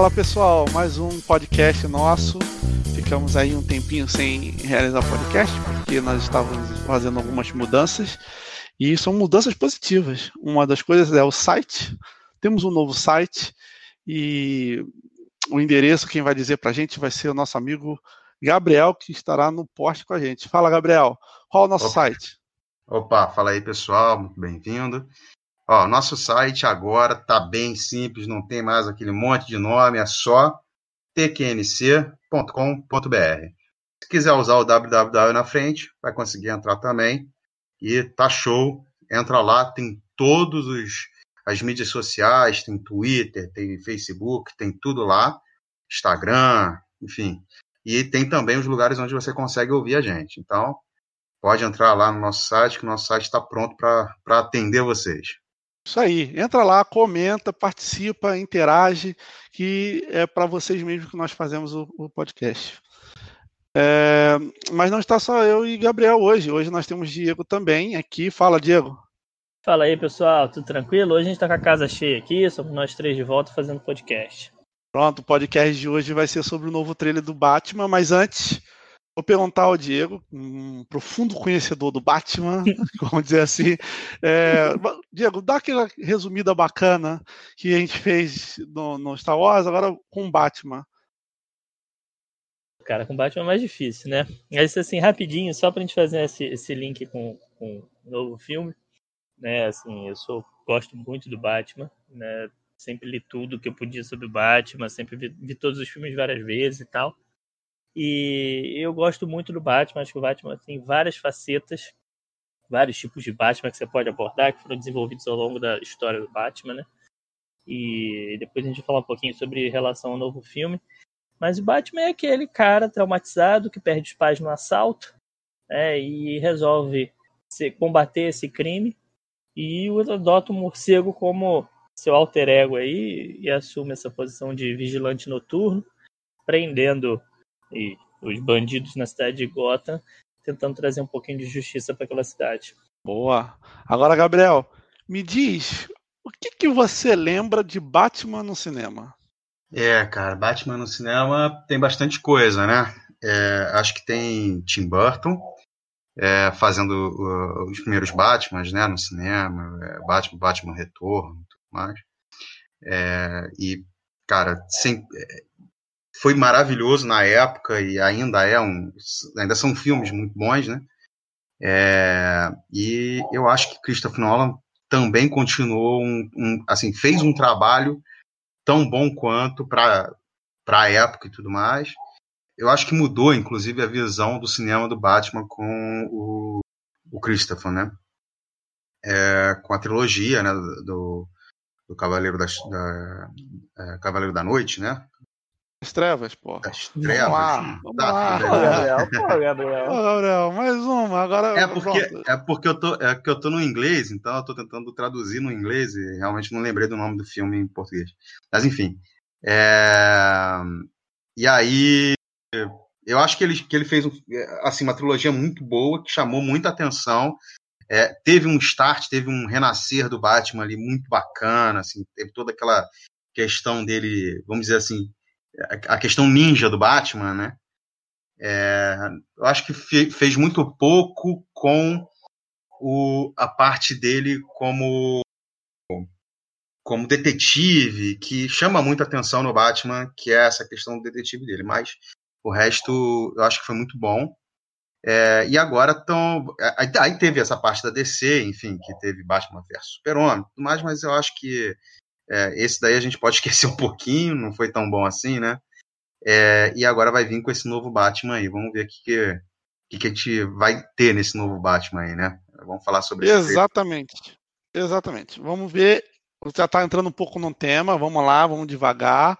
Fala pessoal, mais um podcast nosso. Ficamos aí um tempinho sem realizar podcast porque nós estávamos fazendo algumas mudanças e são mudanças positivas. Uma das coisas é o site. Temos um novo site e o endereço quem vai dizer para a gente vai ser o nosso amigo Gabriel que estará no post com a gente. Fala Gabriel, qual é o nosso Opa. site? Opa, fala aí pessoal, muito bem-vindo. Ó, nosso site agora tá bem simples, não tem mais aquele monte de nome, é só tqnc.com.br. Se quiser usar o www na frente, vai conseguir entrar também. E tá show, entra lá, tem todos os as mídias sociais, tem Twitter, tem Facebook, tem tudo lá, Instagram, enfim. E tem também os lugares onde você consegue ouvir a gente. Então, pode entrar lá no nosso site, que o nosso site está pronto para atender vocês. Isso aí, entra lá, comenta, participa, interage, que é para vocês mesmos que nós fazemos o, o podcast. É, mas não está só eu e Gabriel hoje. Hoje nós temos Diego também aqui. Fala, Diego. Fala aí, pessoal, tudo tranquilo? Hoje a gente tá com a casa cheia aqui, somos nós três de volta fazendo podcast. Pronto, o podcast de hoje vai ser sobre o novo trailer do Batman, mas antes, vou perguntar ao Diego, um profundo conhecedor do Batman, vamos dizer assim. É, Diego, dá aquela resumida bacana que a gente fez no, no Star Wars, agora com o Batman. Cara, com Batman é mais difícil, né? Mas assim, rapidinho, só pra gente fazer esse, esse link com, com o novo filme, né? Assim, eu sou, gosto muito do Batman, né? Sempre li tudo que eu podia sobre o Batman, sempre vi, vi todos os filmes várias vezes e tal. E eu gosto muito do Batman, acho que o Batman tem várias facetas, vários tipos de Batman que você pode abordar, que foram desenvolvidos ao longo da história do Batman, né? E depois a gente vai falar um pouquinho sobre relação ao novo filme. Mas o Batman é aquele cara traumatizado que perde os pais no assalto né, e resolve se, combater esse crime e adota o morcego como seu alter ego aí e assume essa posição de vigilante noturno, prendendo e os bandidos na cidade de Gotham, tentando trazer um pouquinho de justiça para aquela cidade. Boa. Agora, Gabriel, me diz, o que, que você lembra de Batman no cinema? É, cara, Batman no cinema tem bastante coisa, né? É, acho que tem Tim Burton é, fazendo uh, os primeiros Batmans, né, no cinema, é, Batman, Batman Retorno, tudo mais. É, e, cara, sem, foi maravilhoso na época e ainda é um, ainda são filmes muito bons, né? É, e eu acho que Christopher Nolan também continuou um, um assim fez um trabalho tão bom quanto para a época e tudo mais. Eu acho que mudou, inclusive, a visão do cinema do Batman com o, o Christopher, né? É, com a trilogia, né, do, do Cavaleiro, das, da, é, Cavaleiro da Noite, né? As trevas, pô. As trevas. Vamos lá, vamos Tá, lá. tudo Pô. Gabriel, pô, Gabriel. Gabriel, mais uma. Agora, É porque, pronto. é porque eu tô, é que eu tô no inglês, então eu tô tentando traduzir no inglês e realmente não lembrei do nome do filme em português. Mas enfim. é, E aí, eu acho que ele, que ele fez um- assim, uma trilogia muito boa, que chamou muita atenção. É, teve um start, teve um renascer do Batman ali muito bacana, assim, teve toda aquela questão dele, vamos dizer assim, a questão ninja do Batman, né? É, eu acho que fe- fez muito pouco com o, a parte dele como como detetive, que chama muita atenção no Batman, que é essa questão do detetive dele. Mas o resto eu acho que foi muito bom. É, e agora estão. Aí, teve essa parte da DC, enfim, que teve Batman vs Super-Homem tudo mais, mas eu acho que é, esse daí a gente pode esquecer um pouquinho, não foi tão bom assim, né? É, e agora vai vir com esse novo Batman aí. Vamos ver o que, que, que, a gente vai ter nesse novo Batman aí, né? Vamos falar sobre trailer. Exatamente. Exatamente. Vamos ver. Já está entrando um pouco no tema. Vamos lá, vamos devagar.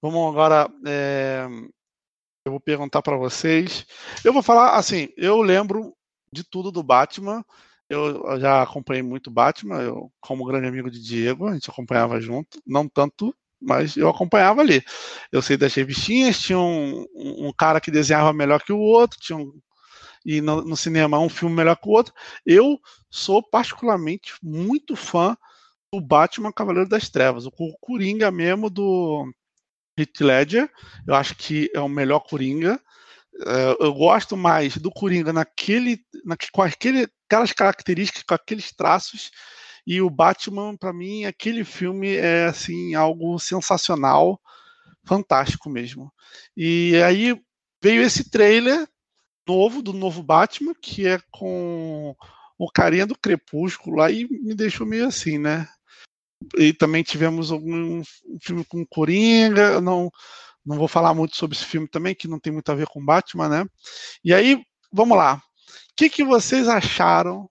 Vamos agora. é, Eu vou perguntar para vocês. Eu vou falar assim. Eu lembro de tudo do Batman. Eu já acompanhei muito Batman. Eu, como grande amigo de Diego, a gente acompanhava junto. Não tanto, mas eu acompanhava ali. Eu sei das revistinhas. Tinha um, um cara que desenhava melhor que o outro. Tinha um, e no, no cinema um filme melhor que o outro. Eu sou particularmente muito fã do Batman Cavaleiro das Trevas, o Coringa mesmo do Heath Ledger. Eu acho que é o melhor Coringa. É, eu gosto mais do Coringa naquele, na, com aquele, aquelas características, com aqueles traços. E o Batman, para mim, aquele filme é assim algo sensacional, fantástico mesmo. E aí veio esse trailer novo do novo Batman, que é com o carinha do Crepúsculo lá e me deixou meio assim, né? E também tivemos algum um filme com Coringa, não não vou falar muito sobre esse filme também, que não tem muito a ver com Batman, né? E aí, vamos lá. O que, que vocês acharam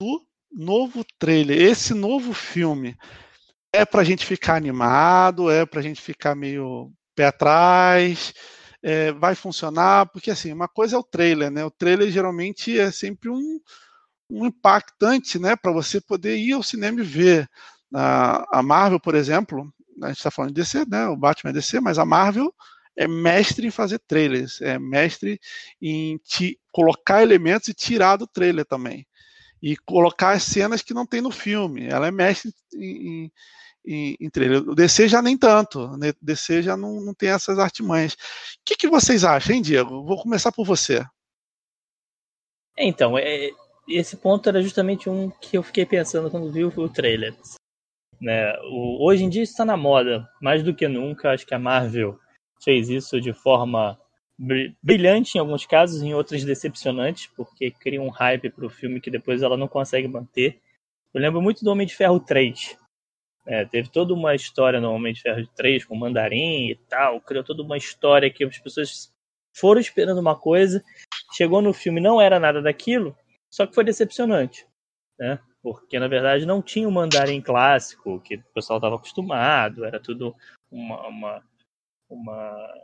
do novo trailer? Esse novo filme é pra gente ficar animado? É pra gente ficar meio pé atrás? É, vai funcionar? Porque assim, uma coisa é o trailer, né? O trailer geralmente é sempre um, um impactante, né? Para você poder ir ao cinema e ver. A, a Marvel, por exemplo, a gente está falando de DC, né? O Batman é DC, mas a Marvel é mestre em fazer trailers, é mestre em te colocar elementos e tirar do trailer também. E colocar as cenas que não tem no filme. Ela é mestre em, em, em trailer. O DC já nem tanto. O né? DC já não, não tem essas artimanhas. O que, que vocês acham, hein, Diego? Vou começar por você. Então, é, esse ponto era justamente um que eu fiquei pensando quando vi o trailer. Né? O, hoje em dia está na moda, mais do que nunca. Acho que a Marvel fez isso de forma brilhante em alguns casos, em outros decepcionante, porque cria um hype para o filme que depois ela não consegue manter. Eu lembro muito do Homem de Ferro 3. É, teve toda uma história no Homem de Ferro 3 com o Mandarim e tal, criou toda uma história que as pessoas foram esperando uma coisa, chegou no filme não era nada daquilo, só que foi decepcionante, né? Porque na verdade não tinha o mandarim clássico que o pessoal estava acostumado, era tudo uma, uma, uma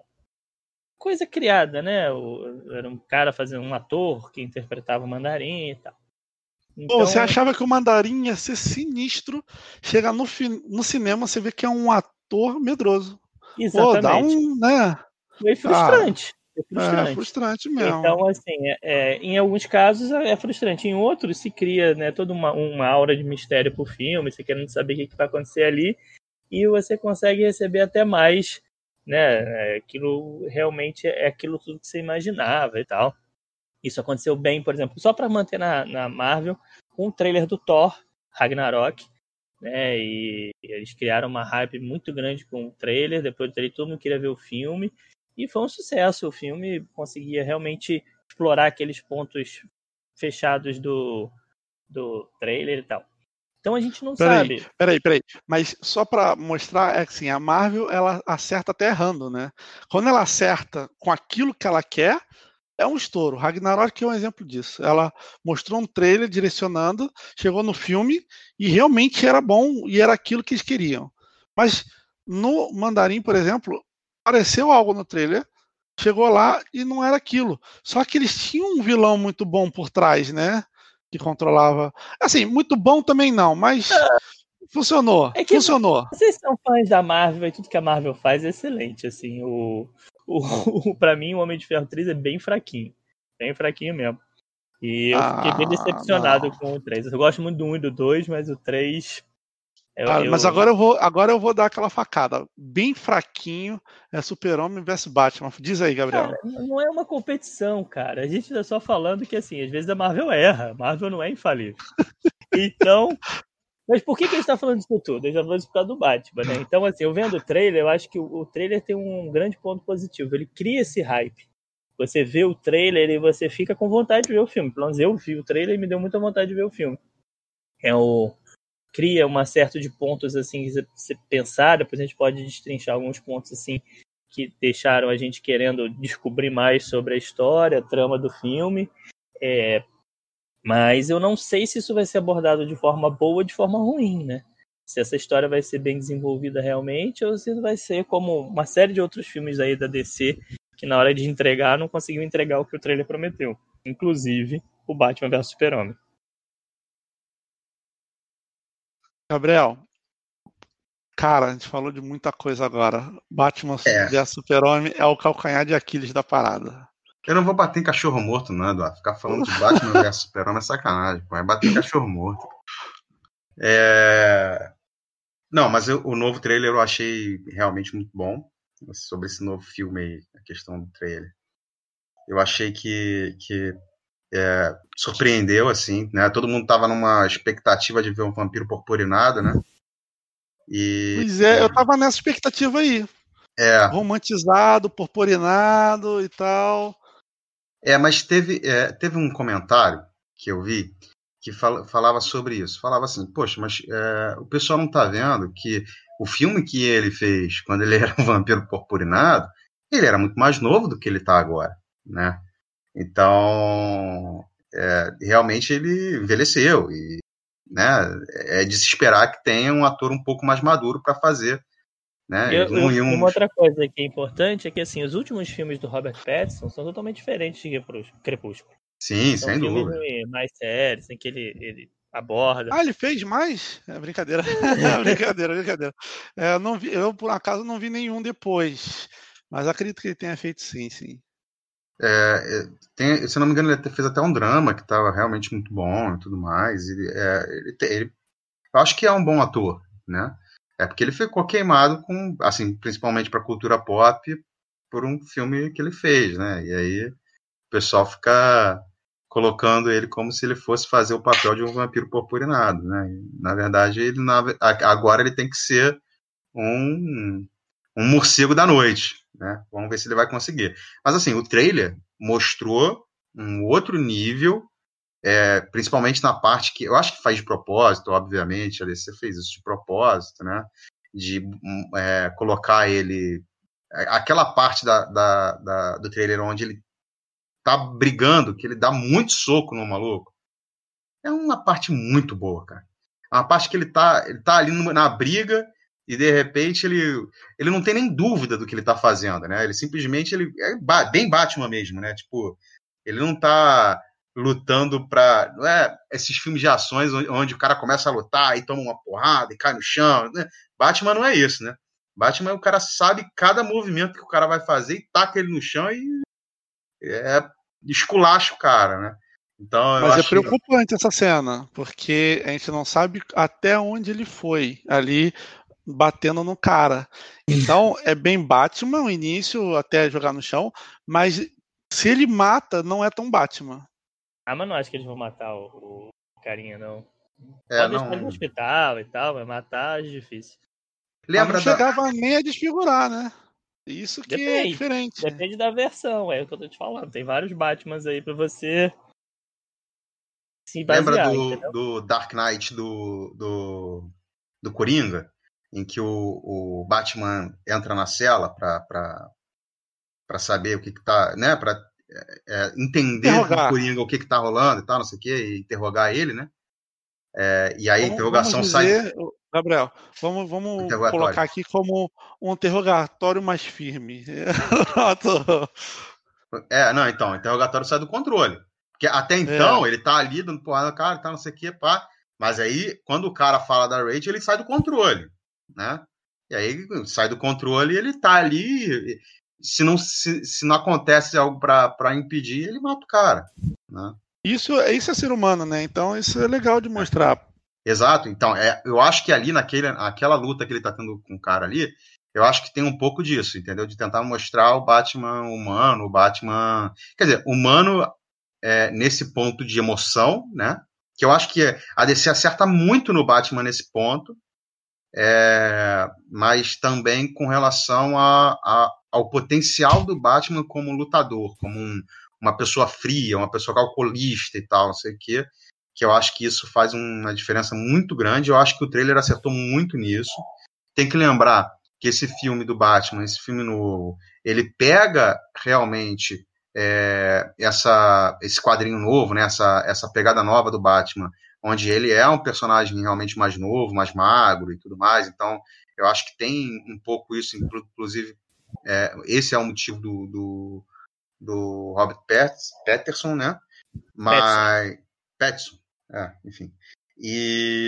coisa criada, né? O, era um cara fazendo um ator que interpretava o mandarim e tal. Então... Pô, você achava que o mandarim ia ser sinistro, chegar no, no cinema você vê que é um ator medroso. Exatamente. Pô, dá um, né? Foi frustrante. Ah. É frustrante. É frustrante mesmo. Então, assim, é, é, em alguns casos é frustrante. Em outros se cria né, toda uma, uma aura de mistério pro filme, você querendo saber o que, que vai acontecer ali, e você consegue receber até mais, né? É, aquilo realmente é aquilo tudo que você imaginava e tal. Isso aconteceu bem, por exemplo, só para manter na, na Marvel, com o trailer do Thor, Ragnarok, né? E eles criaram uma hype muito grande com o trailer. Depois do trailer, todo mundo queria ver o filme. E foi um sucesso. O filme conseguia realmente explorar aqueles pontos fechados do, do trailer e tal. Então a gente não peraí, sabe. Peraí, peraí. Mas só para mostrar, é que assim, a Marvel ela acerta até errando, né? Quando ela acerta com aquilo que ela quer, é um estouro. Ragnarok é um exemplo disso. Ela mostrou um trailer direcionando, chegou no filme e realmente era bom e era aquilo que eles queriam. Mas no Mandarim, por exemplo, apareceu algo no trailer, chegou lá e não era aquilo. Só que eles tinham um vilão muito bom por trás, né? Que controlava. Assim, muito bom também não, mas é. funcionou. É funcionou. Vocês são fãs da Marvel e tudo que a Marvel faz é excelente. Assim, o, o, o para mim, o Homem de Ferro 3 é bem fraquinho. Bem fraquinho mesmo. E eu ah, fiquei bem ah, decepcionado não. com o 3. Eu gosto muito do 1 e do 2, mas o 3 eu, ah, eu... Mas agora eu, vou, agora eu vou dar aquela facada. Bem fraquinho é Super-Homem vs Batman. Diz aí, Gabriel. Cara, não é uma competição, cara. A gente tá só falando que, assim, às vezes a Marvel erra. A Marvel não é infalível. então. Mas por que, que a gente tá falando disso tudo? Falando isso por causa do Batman, né? Então, assim, eu vendo o trailer, eu acho que o, o trailer tem um grande ponto positivo. Ele cria esse hype. Você vê o trailer e você fica com vontade de ver o filme. Pelo menos eu vi o trailer e me deu muita vontade de ver o filme. É o cria uma certa de pontos assim se pensar, depois a gente pode destrinchar alguns pontos assim que deixaram a gente querendo descobrir mais sobre a história, a trama do filme. É, mas eu não sei se isso vai ser abordado de forma boa ou de forma ruim, né? Se essa história vai ser bem desenvolvida realmente ou se vai ser como uma série de outros filmes aí da DC que na hora de entregar não conseguiu entregar o que o trailer prometeu. Inclusive o Batman vs Super-Homem. Gabriel, cara, a gente falou de muita coisa agora. Batman é. vs Super-Homem é o calcanhar de Aquiles da parada. Eu não vou bater em cachorro morto, não, Eduardo. Ficar falando de Batman vs Super-Homem é sacanagem. Vai bater em cachorro morto. É... Não, mas eu, o novo trailer eu achei realmente muito bom. Sobre esse novo filme aí, a questão do trailer. Eu achei que, que é, surpreendeu, assim, né? Todo mundo tava numa expectativa de ver um vampiro purpurinado, né? E, pois é, eu tava nessa expectativa aí. É. Romantizado, purpurinado e tal. É, mas teve, é, teve um comentário que eu vi que fal, falava sobre isso. Falava assim, poxa, mas é, o pessoal não tá vendo que o filme que ele fez quando ele era um vampiro purpurinado, ele era muito mais novo do que ele tá agora, né? Então, é, realmente ele envelheceu e né, é de se esperar que tenha um ator um pouco mais maduro para fazer. Né? Eu, eu, Uma outra coisa que é importante é que assim, os últimos filmes do Robert Pattinson são totalmente diferentes de Crepúsculo. Sim, são sem dúvida. Mais sérios, em que ele, ele aborda. Ah, ele fez mais? É brincadeira. é brincadeira, brincadeira. É, não vi, eu, por acaso, não vi nenhum depois. Mas acredito que ele tenha feito sim, sim. É, é, tem, se não me engano, ele fez até um drama que estava realmente muito bom e tudo mais. É, ele, ele, eu acho que é um bom ator, né? É porque ele ficou queimado com, assim, principalmente para a cultura pop, por um filme que ele fez, né? E aí o pessoal fica colocando ele como se ele fosse fazer o papel de um vampiro purpurinado, né? E, na verdade, ele agora ele tem que ser um, um morcego da noite, né? Vamos ver se ele vai conseguir. Mas assim, o trailer mostrou um outro nível, é, principalmente na parte que eu acho que faz de propósito, obviamente, a DC fez isso de propósito, né? De hum, é, colocar ele. É, aquela parte da, da, da, do trailer onde ele tá brigando, que ele dá muito soco no maluco. É uma parte muito boa, cara. É uma parte que ele tá, ele tá ali na briga e de repente ele, ele não tem nem dúvida do que ele está fazendo, né? Ele simplesmente ele é bem Batman mesmo, né? Tipo, ele não está lutando para, não é esses filmes de ações onde o cara começa a lutar e toma uma porrada e cai no chão, né? Batman não é isso, né? Batman o cara sabe cada movimento que o cara vai fazer e taca ele no chão e é esculacha o cara, né? Então, Mas é preocupante que... essa cena, porque a gente não sabe até onde ele foi. Ali batendo no cara. Então é bem Batman o início até jogar no chão, mas se ele mata, não é tão Batman. Ah, mas não acho que eles vão matar o, o carinha, não. É, Pode não... no hospital e tal, mas matar é difícil. Lembra mas não da... chegava nem a desfigurar, né? Isso que é Depende. é diferente. Depende da versão, é o que eu tô te falando. Tem vários Batmans aí pra você se basear. Lembra do, do Dark Knight do, do, do Coringa? Em que o, o Batman entra na cela para saber o que está, né, para é, é, entender do Coringa o que está rolando e tal, não sei o que, e interrogar ele, né? É, e aí a interrogação dizer, sai. Gabriel, vamos, vamos colocar aqui como um interrogatório mais firme. é, não, então, o interrogatório sai do controle. Porque até então é. ele tá ali dando porrada cara, tá, não sei o que, pá. Mas aí, quando o cara fala da Rachel, ele sai do controle né? E aí sai do controle e ele tá ali. Se não, se, se não acontece algo para impedir, ele mata o cara. Né? Isso, isso é ser humano, né? Então isso é legal de mostrar. Exato. Então, é, eu acho que ali naquele, aquela luta que ele tá tendo com o cara ali, eu acho que tem um pouco disso, entendeu? De tentar mostrar o Batman humano, o Batman. Quer dizer, humano é, nesse ponto de emoção, né? Que eu acho que a DC acerta muito no Batman nesse ponto, é, mas também com relação a, a, ao potencial do Batman como lutador, como um, uma pessoa fria, uma pessoa calculista e tal, não sei o quê, que eu acho que isso faz uma diferença muito grande. Eu acho que o trailer acertou muito nisso. Tem que lembrar que esse filme do Batman, esse filme novo, ele pega realmente é, essa, esse quadrinho novo, né, essa, essa pegada nova do Batman, onde ele é um personagem realmente mais novo, mais magro e tudo mais. Então, eu acho que tem um pouco isso, inclusive, é, esse é o motivo do, do, do Robert Patterson, né? Mas. Patterson, é, enfim. E.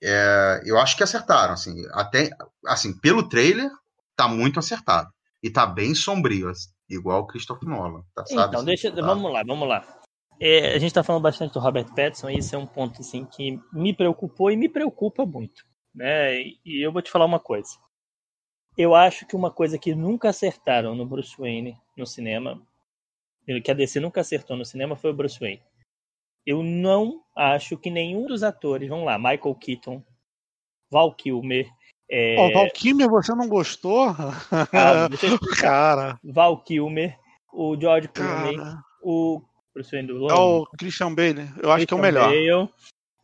É, eu acho que acertaram, assim, até, assim, pelo trailer, tá muito acertado. E tá bem sombrio, assim, igual o Christopher Nolan. Tá, sabe, então, deixa, tá. vamos lá, vamos lá. É, a gente está falando bastante do Robert Pattinson e isso é um ponto assim que me preocupou e me preocupa muito. né? E eu vou te falar uma coisa. Eu acho que uma coisa que nunca acertaram no Bruce Wayne no cinema, que a DC nunca acertou no cinema, foi o Bruce Wayne. Eu não acho que nenhum dos atores, vamos lá, Michael Keaton, Val Kilmer. É... Oh, Val Kilmer, você não gostou? Ah, cara. Val Kilmer, o George Clooney, o Bruce Wayne do É o Christian Bale, eu acho que é o melhor. Bale,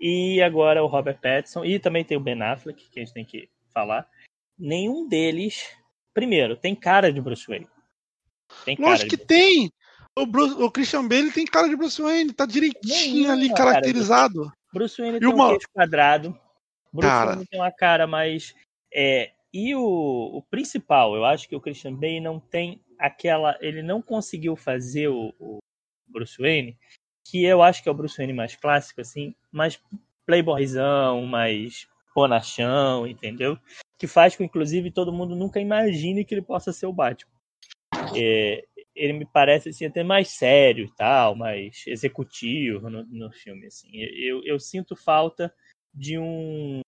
e agora o Robert Pattinson, e também tem o Ben Affleck, que a gente tem que falar. Nenhum deles, primeiro, tem cara de Bruce Wayne. Tem cara Lógico que tem! O, Bruce, o, Christian Bale tem cara de Bruce Wayne, tá direitinho ali, caracterizado. Bruce Wayne e tem uma... um queixo quadrado. Bruce cara... Wayne tem uma cara mais. É, e o, o, principal, eu acho que o Christian Bale não tem aquela. Ele não conseguiu fazer o, o Bruce Wayne, que eu acho que é o Bruce Wayne mais clássico, assim, mais playboyzão, mais bonachão, entendeu? Que faz com, inclusive, todo mundo nunca imagine que ele possa ser o Batman. É, ele me parece assim, até mais sério e tal, mais executivo no, no filme. Assim. Eu, eu sinto falta de um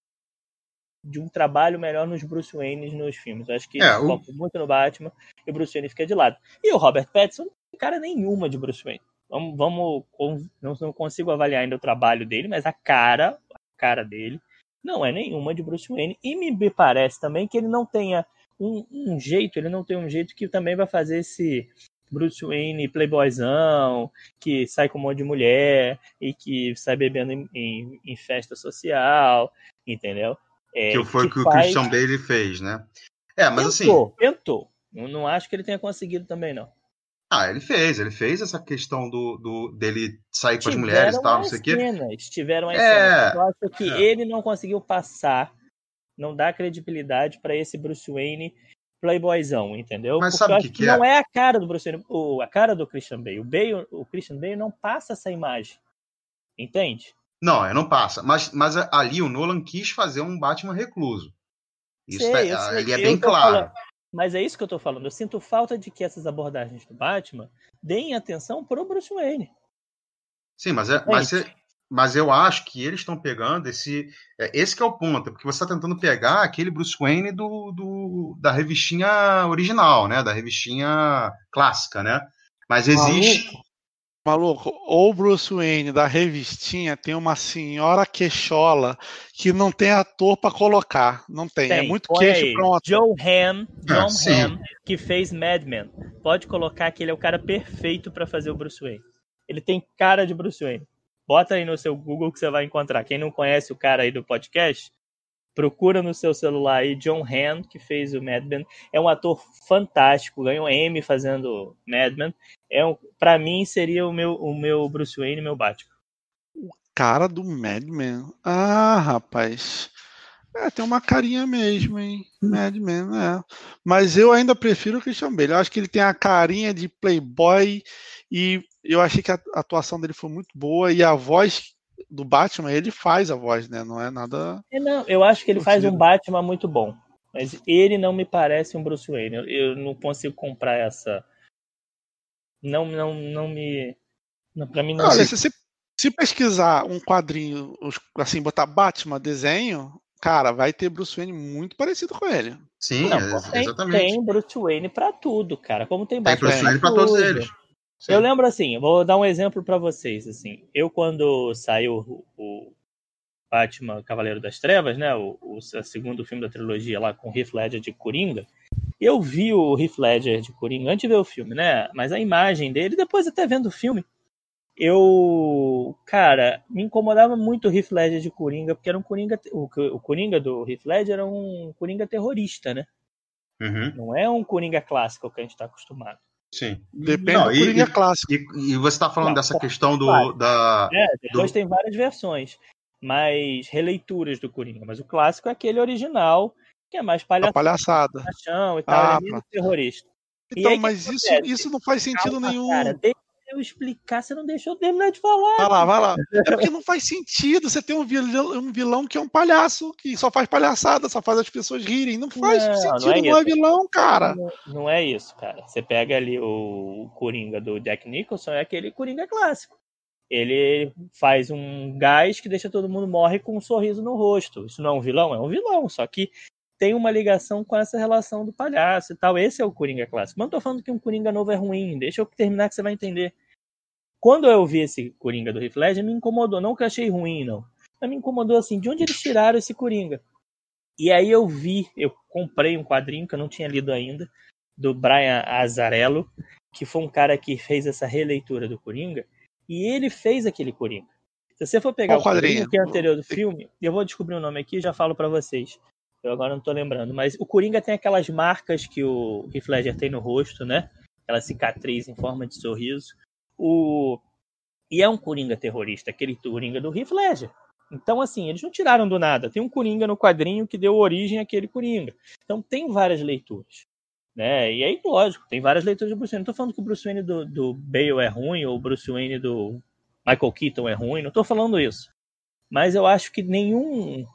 de um trabalho melhor nos Bruce Wayne nos filmes. Eu acho que é, o... muito no Batman e o Bruce Wayne fica de lado. E o Robert Pattinson não tem cara nenhuma de Bruce Wayne. Vamos, vamos não, não consigo avaliar ainda o trabalho dele, mas a cara, a cara dele não é nenhuma de Bruce Wayne. E me parece também que ele não tenha um, um jeito, ele não tem um jeito que também vai fazer esse Bruce Wayne playboyzão, que sai com um monte de mulher e que sai bebendo em, em, em festa social, entendeu? É, que foi o que, que faz... o Christian Bale fez, né? É, mas tentou, assim. Tentou. Eu não acho que ele tenha conseguido também, não. Ah, ele fez, ele fez essa questão do, do dele sair com as mulheres e tal, não sei o quê. Tiveram as é, cenas. Eu acho que é. ele não conseguiu passar, não dá credibilidade para esse Bruce Wayne playboyzão, entendeu? Mas Porque sabe o que, que, que, é? não é a cara do Bruce Wayne, o, a cara do Christian Bale. O, Bale. o Christian Bale não passa essa imagem. Entende? Não, não passa. Mas, mas ali o Nolan quis fazer um Batman recluso. Isso sei, tá, sei, ele é bem claro. Falando, mas é isso que eu tô falando. Eu sinto falta de que essas abordagens do Batman deem atenção pro Bruce Wayne. Sim, mas, é, é mas, é, mas eu acho que eles estão pegando esse. É, esse que é o ponto, porque você está tentando pegar aquele Bruce Wayne do, do, da revistinha original, né? Da revistinha clássica, né? Mas existe. Maluco, maluco ou Bruce Wayne da revistinha tem uma senhora queixola que não tem ator para colocar. Não tem. É tem. É muito Põe queixo para um ator. Joe Ham, John ah, Ham, que fez Mad Men. Pode colocar que ele é o cara perfeito para fazer o Bruce Wayne. Ele tem cara de Bruce Wayne. Bota aí no seu Google que você vai encontrar. Quem não conhece o cara aí do podcast, procura no seu celular aí John Hamm, que fez o Mad Men. É um ator fantástico, ganhou Emmy fazendo Mad Men. É um, para mim seria o meu, o meu Bruce Wayne, meu Batman. O cara do Mad Men. Ah, rapaz. É, tem uma carinha mesmo, hein? Mad Men, é. Mas eu ainda prefiro o Christian Bale. Eu acho que ele tem a carinha de playboy e eu achei que a atuação dele foi muito boa e a voz do Batman, ele faz a voz, né? Não é nada. É, não, eu acho que ele faz um Batman muito bom. Mas ele não me parece um Bruce Wayne. Eu, eu não consigo comprar essa. Não, não, não me. Não, pra mim não. Olha, se, se pesquisar um quadrinho, assim, botar Batman desenho, cara, vai ter Bruce Wayne muito parecido com ele. Sim, não, é, exatamente. Tem Bruce Wayne pra tudo, cara. Como tem Batman. Tem Bruce Wayne pra, pra todos eles. Sim. Eu lembro assim, vou dar um exemplo para vocês. Assim, eu quando saiu o, Batman Cavaleiro das Trevas, né, o, o, segundo filme da trilogia lá com o Heath Ledger de Coringa, eu vi o Heath Ledger de Coringa antes de ver o filme, né? Mas a imagem dele, depois até vendo o filme, eu, cara, me incomodava muito o Heath Ledger de Coringa, porque era um Coringa, o, o Coringa do Heath Ledger era um Coringa terrorista, né? Uhum. Não é um Coringa clássico que a gente está acostumado. Sim. Depende Não, do Coringa e, clássico. E, e, você está falando Não, dessa questão do. Da, é, depois do... tem várias versões, mas releituras do Coringa. Mas o clássico é aquele original, que é mais palhaçada. palhaçada. e tal, ah, é terrorista. Então, mas isso, isso não faz sentido Calma, nenhum. Cara, eu explicar, você não deixou eu terminar de falar. Vai lá, vai lá. É porque não faz sentido você ter um vilão, um vilão que é um palhaço, que só faz palhaçada, só faz as pessoas rirem. Não faz não, sentido, não é, não é vilão, cara. Não, não, é isso, cara. Você pega ali o, o Coringa do Jack Nicholson, é aquele Coringa clássico. ele faz um gás que deixa todo mundo morre com um sorriso no rosto. Isso não é um vilão? É um vilão, só que tem uma ligação com essa relação do palhaço e tal. Esse é o Coringa clássico. Mas não tô falando que um Coringa novo é ruim. Deixa eu terminar que você vai entender. Quando eu vi esse Coringa do Heath Ledger, me incomodou. Não que eu achei ruim, não. Mas me incomodou assim, de onde eles tiraram esse Coringa? E aí eu vi, eu comprei um quadrinho que eu não tinha lido ainda, do Brian Azarello, que foi um cara que fez essa releitura do Coringa, e ele fez aquele Coringa. Se você for pegar Qual o quadrinho que é anterior do filme, eu vou descobrir o nome aqui e já falo para vocês. Eu agora não tô lembrando, mas o Coringa tem aquelas marcas que o Heath Ledger tem no rosto, né? Aquela cicatriz em forma de sorriso. O e é um Coringa terrorista, aquele Coringa do Heath Ledger. Então, assim, eles não tiraram do nada. Tem um Coringa no quadrinho que deu origem àquele Coringa. Então, tem várias leituras. Né? E aí, lógico, tem várias leituras do Bruce Wayne. Não tô falando que o Bruce Wayne do, do Bale é ruim ou o Bruce Wayne do Michael Keaton é ruim. Não tô falando isso. Mas eu acho que nenhum,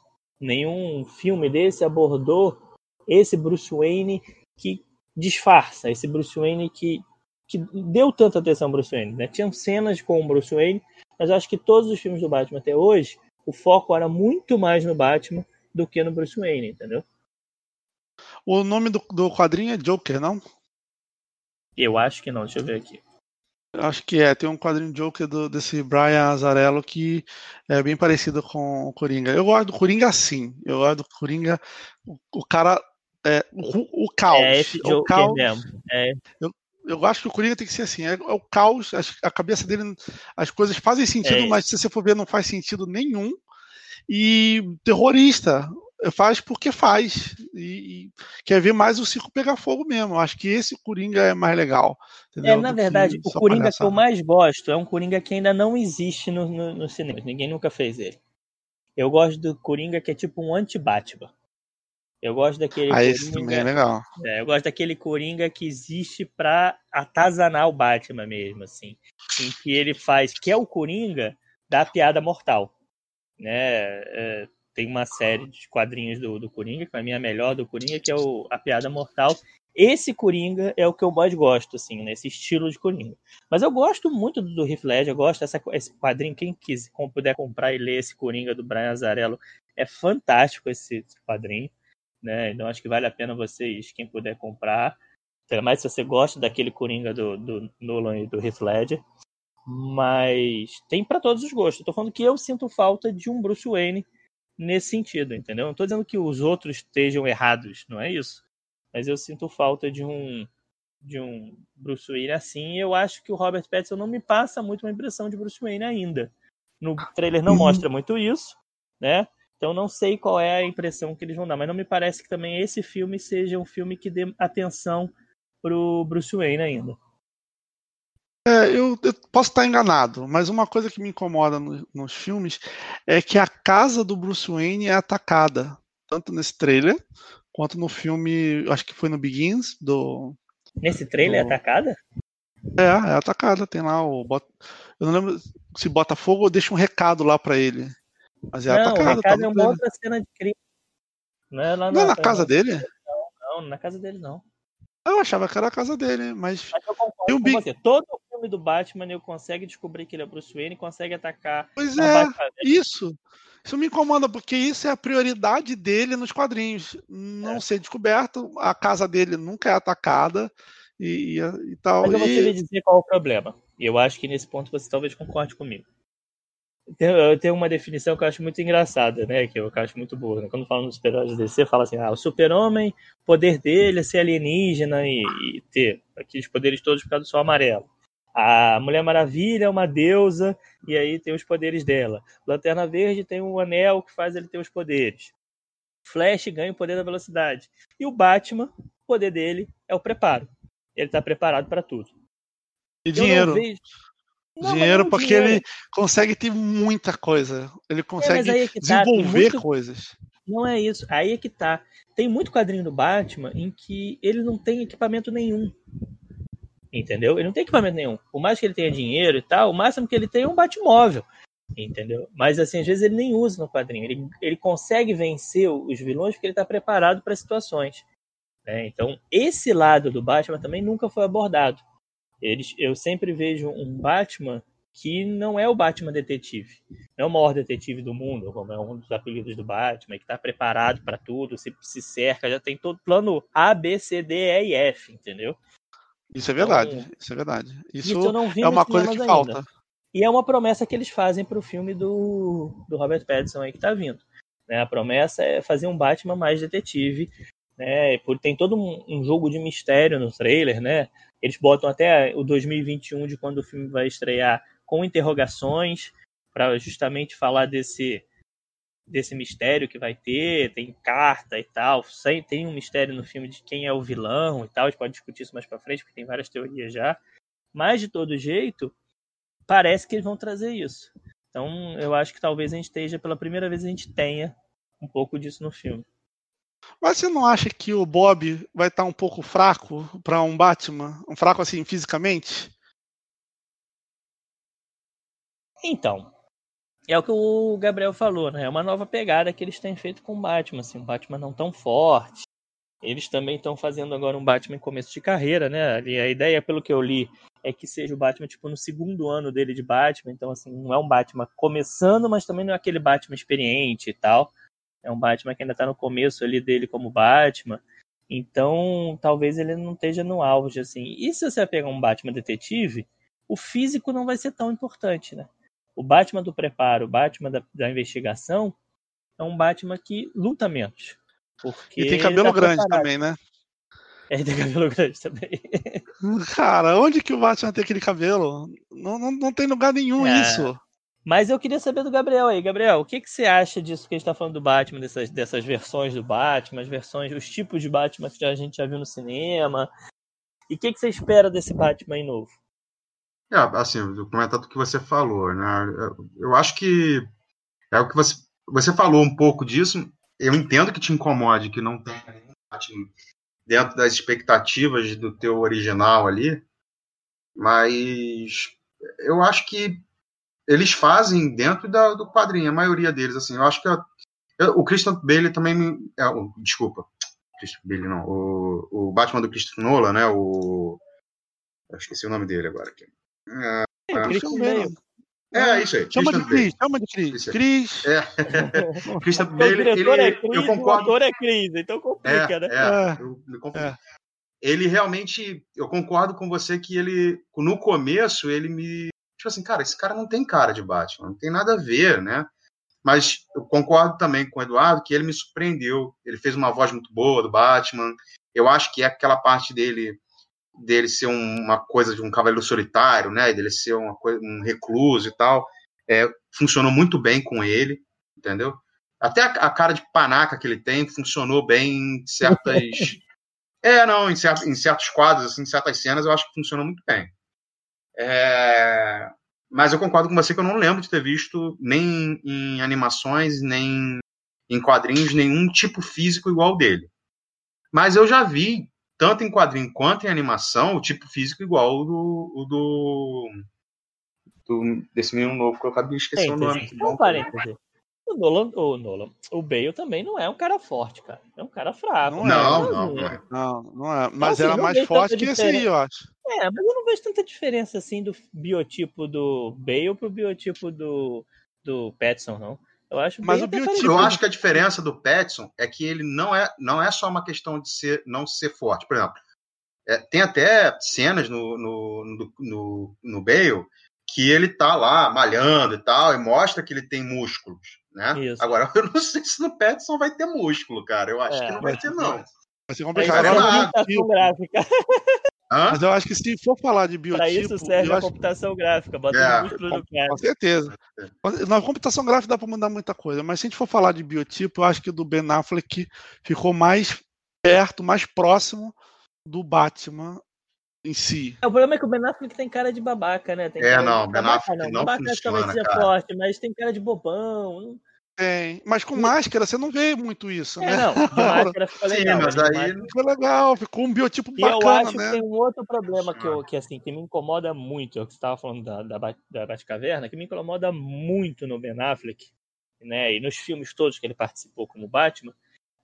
nenhum filme desse abordou esse Bruce Wayne que disfarça, esse Bruce Wayne que, que deu tanta atenção ao Bruce Wayne. Né? Tinham cenas com o Bruce Wayne, mas acho que todos os filmes do Batman até hoje o foco era muito mais no Batman do que no Bruce Wayne, entendeu? O nome do, do quadrinho é Joker, não? Eu acho que não, deixa eu ver aqui. Acho que é, tem um quadrinho Joker do, desse Brian Azarello que é bem parecido com o Coringa. Eu gosto do Coringa assim, eu gosto do Coringa, o, o cara, é, o, o caos. É esse Joker o caos, mesmo. É. Eu, eu acho que o Coringa tem que ser assim, é, é o caos, a, cabeça dele, as coisas fazem sentido, é mas se você for ver, não faz sentido nenhum. E terrorista faz porque faz. E, e quer ver mais o circo pegar fogo mesmo. Acho que esse Coringa é mais legal. Entendeu? É, na verdade, o Coringa que eu mais gosto é um Coringa que ainda não existe no, no, no cinema. Ninguém nunca fez ele. Eu gosto do Coringa que é tipo um anti-Batman. Eu gosto daquele. Ah, esse também é legal. É, eu gosto daquele Coringa que existe pra atazanar o Batman mesmo, assim. Em que ele faz, que é o Coringa da piada mortal. Né? É, tem uma série de quadrinhos do, do Coringa, que é a melhor do Coringa, que é o, a piada mortal. Esse Coringa é o que eu mais gosto, assim, nesse estilo de Coringa. Mas eu gosto muito do, do Heath Ledger, eu gosto desse quadrinho, quem quiser, puder comprar e ler esse Coringa do Brian Azarello, é fantástico esse, esse quadrinho né? Então acho que vale a pena vocês, quem puder comprar. Ainda mais se você gosta daquele Coringa do, do Nolan e do Heath Ledger. Mas tem para todos os gostos. Eu tô falando que eu sinto falta de um Bruce Wayne nesse sentido, entendeu? Não tô dizendo que os outros estejam errados, não é isso. Mas eu sinto falta de um de um Bruce Wayne assim. E eu acho que o Robert Pattinson não me passa muito uma impressão de Bruce Wayne ainda. No trailer não mostra muito isso, né? Então não sei qual é a impressão que eles vão dar, mas não me parece que também esse filme seja um filme que dê atenção pro Bruce Wayne ainda. É, eu, eu, posso estar enganado, mas uma coisa que me incomoda no, nos filmes é que a casa do Bruce Wayne é atacada, tanto nesse trailer quanto no filme, acho que foi no Begins do. Nesse trailer do... é atacada? É, é atacada. Tem lá o. Eu não lembro se Botafogo ou deixa um recado lá para ele. Mas é não, atacado. O recado tá é uma outra cena de crime. Não é, lá não é na casa dele? Não, não, na casa dele não. Eu achava que era a casa dele, mas. mas eu concordo com você. Todo filme do Batman ele consegue descobrir que ele é Bruce Wayne e consegue atacar. Pois é, isso. Isso me incomoda, porque isso é a prioridade dele nos quadrinhos. Não é. ser descoberto, a casa dele nunca é atacada e, e, e tal. Mas eu vou te dizer qual é o problema. E eu acho que nesse ponto você talvez concorde comigo. Tem, tem uma definição que eu acho muito engraçada, né? Que eu acho muito boa. Né? Quando falam dos super-heróis DC, fala assim: ah, o super-homem, o poder dele é ser alienígena e, e, ter aqueles poderes todos por causa do sol amarelo. A Mulher Maravilha é uma deusa e aí tem os poderes dela. Lanterna Verde tem um anel que faz ele ter os poderes. Flash ganha o poder da velocidade. E o Batman, o poder dele é o preparo. Ele está preparado para tudo. E dinheiro. Vejo... Não, dinheiro porque dinheiro. ele consegue ter muita coisa. Ele consegue é, é desenvolver tá, muito... coisas. Não é isso. Aí é que tá. Tem muito quadrinho do Batman em que ele não tem equipamento nenhum. Entendeu? Ele não tem equipamento nenhum. Por mais que ele tenha dinheiro e tal, o máximo que ele tem é um Batmóvel. Entendeu? Mas assim, às vezes ele nem usa no quadrinho. Ele, ele consegue vencer os vilões porque ele está preparado para situações. Né? Então, esse lado do Batman também nunca foi abordado. Eles, eu sempre vejo um Batman que não é o Batman detetive. Não é o maior detetive do mundo, como é um dos apelidos do Batman, que está preparado para tudo, se, se cerca, já tem todo plano A, B, C, D, E e F, entendeu? Isso é verdade, então, isso é verdade. Isso, isso é uma coisa que ainda. falta. E é uma promessa que eles fazem para o filme do, do Robert Pattinson aí que está vindo. Né? A promessa é fazer um Batman mais detetive, né? Tem todo um, um jogo de mistério no trailer, né? Eles botam até o 2021 de quando o filme vai estrear com interrogações para justamente falar desse desse mistério que vai ter, tem carta e tal, tem um mistério no filme de quem é o vilão e tal, a gente pode discutir isso mais para frente, porque tem várias teorias já. Mas de todo jeito, parece que eles vão trazer isso. Então, eu acho que talvez a gente esteja pela primeira vez a gente tenha um pouco disso no filme. Mas você não acha que o Bob vai estar um pouco fraco para um Batman? Um fraco assim fisicamente? Então, é o que o Gabriel falou, né? É uma nova pegada que eles têm feito com o Batman, assim, um Batman não tão forte. Eles também estão fazendo agora um Batman começo de carreira, né? E a ideia, pelo que eu li, é que seja o Batman tipo no segundo ano dele de Batman, então assim, não é um Batman começando, mas também não é aquele Batman experiente e tal. É um Batman que ainda tá no começo ali dele como Batman. Então, talvez ele não esteja no auge assim. E se você pegar um Batman detetive, o físico não vai ser tão importante, né? O Batman do preparo, o Batman da, da investigação, é um Batman que luta menos. Porque e tem cabelo tá grande também, né? É, tem cabelo grande também. Cara, onde que o Batman tem aquele cabelo? Não, não, não tem lugar nenhum é. isso. Mas eu queria saber do Gabriel aí. Gabriel, o que, que você acha disso que a gente está falando do Batman, dessas, dessas versões do Batman, as versões, os tipos de Batman que a gente já viu no cinema? E o que, que você espera desse Batman aí novo? É, assim, comentar do que você falou, né? Eu acho que é o que você, você falou um pouco disso. Eu entendo que te incomode que não tem dentro das expectativas do teu original ali, mas eu acho que eles fazem dentro da, do quadrinho, a maioria deles, assim. Eu acho que a, eu, o Christian Bale também. É, desculpa, Christian Bale não. O, o Batman do Christopher Nolan, né? O. Eu esqueci o nome dele agora aqui. É, é, Bale. É, isso aí. Chama de Cris, chama de Cris. Cris. É. Christian Bale, ele, é Chris, eu concordo. O ator é Cris, então complica, é, né? É, eu, é. Ele realmente, eu concordo com você que ele, no começo, ele me. Tipo assim, cara, esse cara não tem cara de Batman, não tem nada a ver, né? Mas eu concordo também com o Eduardo que ele me surpreendeu. Ele fez uma voz muito boa do Batman. Eu acho que é aquela parte dele dele ser uma coisa de um cavaleiro solitário, né? Dele ser uma coisa, um recluso e tal. É, funcionou muito bem com ele, entendeu? Até a, a, cara de panaca que ele tem funcionou bem em certas. é, não, em, certo, em certos quadros, assim, em certas cenas, eu acho que funcionou muito bem. É... Mas eu concordo com você que eu não lembro de ter visto nem em animações, nem em quadrinhos, nenhum tipo físico igual dele. Mas eu já vi tanto em quadrinho quanto em animação, o tipo físico igual o do, do, do desse menino novo que eu acabei de esquecer o nome. Um parêntese. O Nolan, o Nolan, o Bale também não é um cara forte, cara. É um cara fraco. Não, não, não, não, é. não, não é. Mas então, assim, era mais forte que esse aí, eu acho. É, mas eu não vejo tanta diferença assim do biotipo do Bale pro biotipo do, do Petson, não. Eu acho Mas o biotipo, eu acho que a diferença do Petson é que ele não é, não é só uma questão de ser, não ser forte. Por exemplo, é, tem até cenas no, no, no, no, no Bale que ele tá lá malhando e tal, e mostra que ele tem músculos, né? Isso. Agora, eu não sei se no Petson vai ter músculo, cara. Eu acho é, que não vai ter, não. Vai ser complicado. É, é gráfica. Hã? Mas eu acho que se for falar de biotipo. Para isso serve a acho... computação gráfica, bota é, músculo no cara. Com certeza. Na computação gráfica dá para mudar muita coisa, mas se a gente for falar de biotipo, eu acho que do Ben Affleck ficou mais perto, mais próximo do Batman em si. É, o problema é que o Ben Affleck tem cara de babaca, né? Tem é, não, Ben Affleck não, não babaca funciona, talvez seja forte, mas tem cara de bobão. Tem, mas com máscara você não vê muito isso, é, né? Não, de máscara fica legal. Sim, mas aí ficou legal, ficou um biotipo e bacana, eu acho né? que tem um outro problema que, eu, que, assim, que me incomoda muito, é o que você estava falando da, da, da Batcaverna, que me incomoda muito no Ben Affleck, né? E nos filmes todos que ele participou como Batman,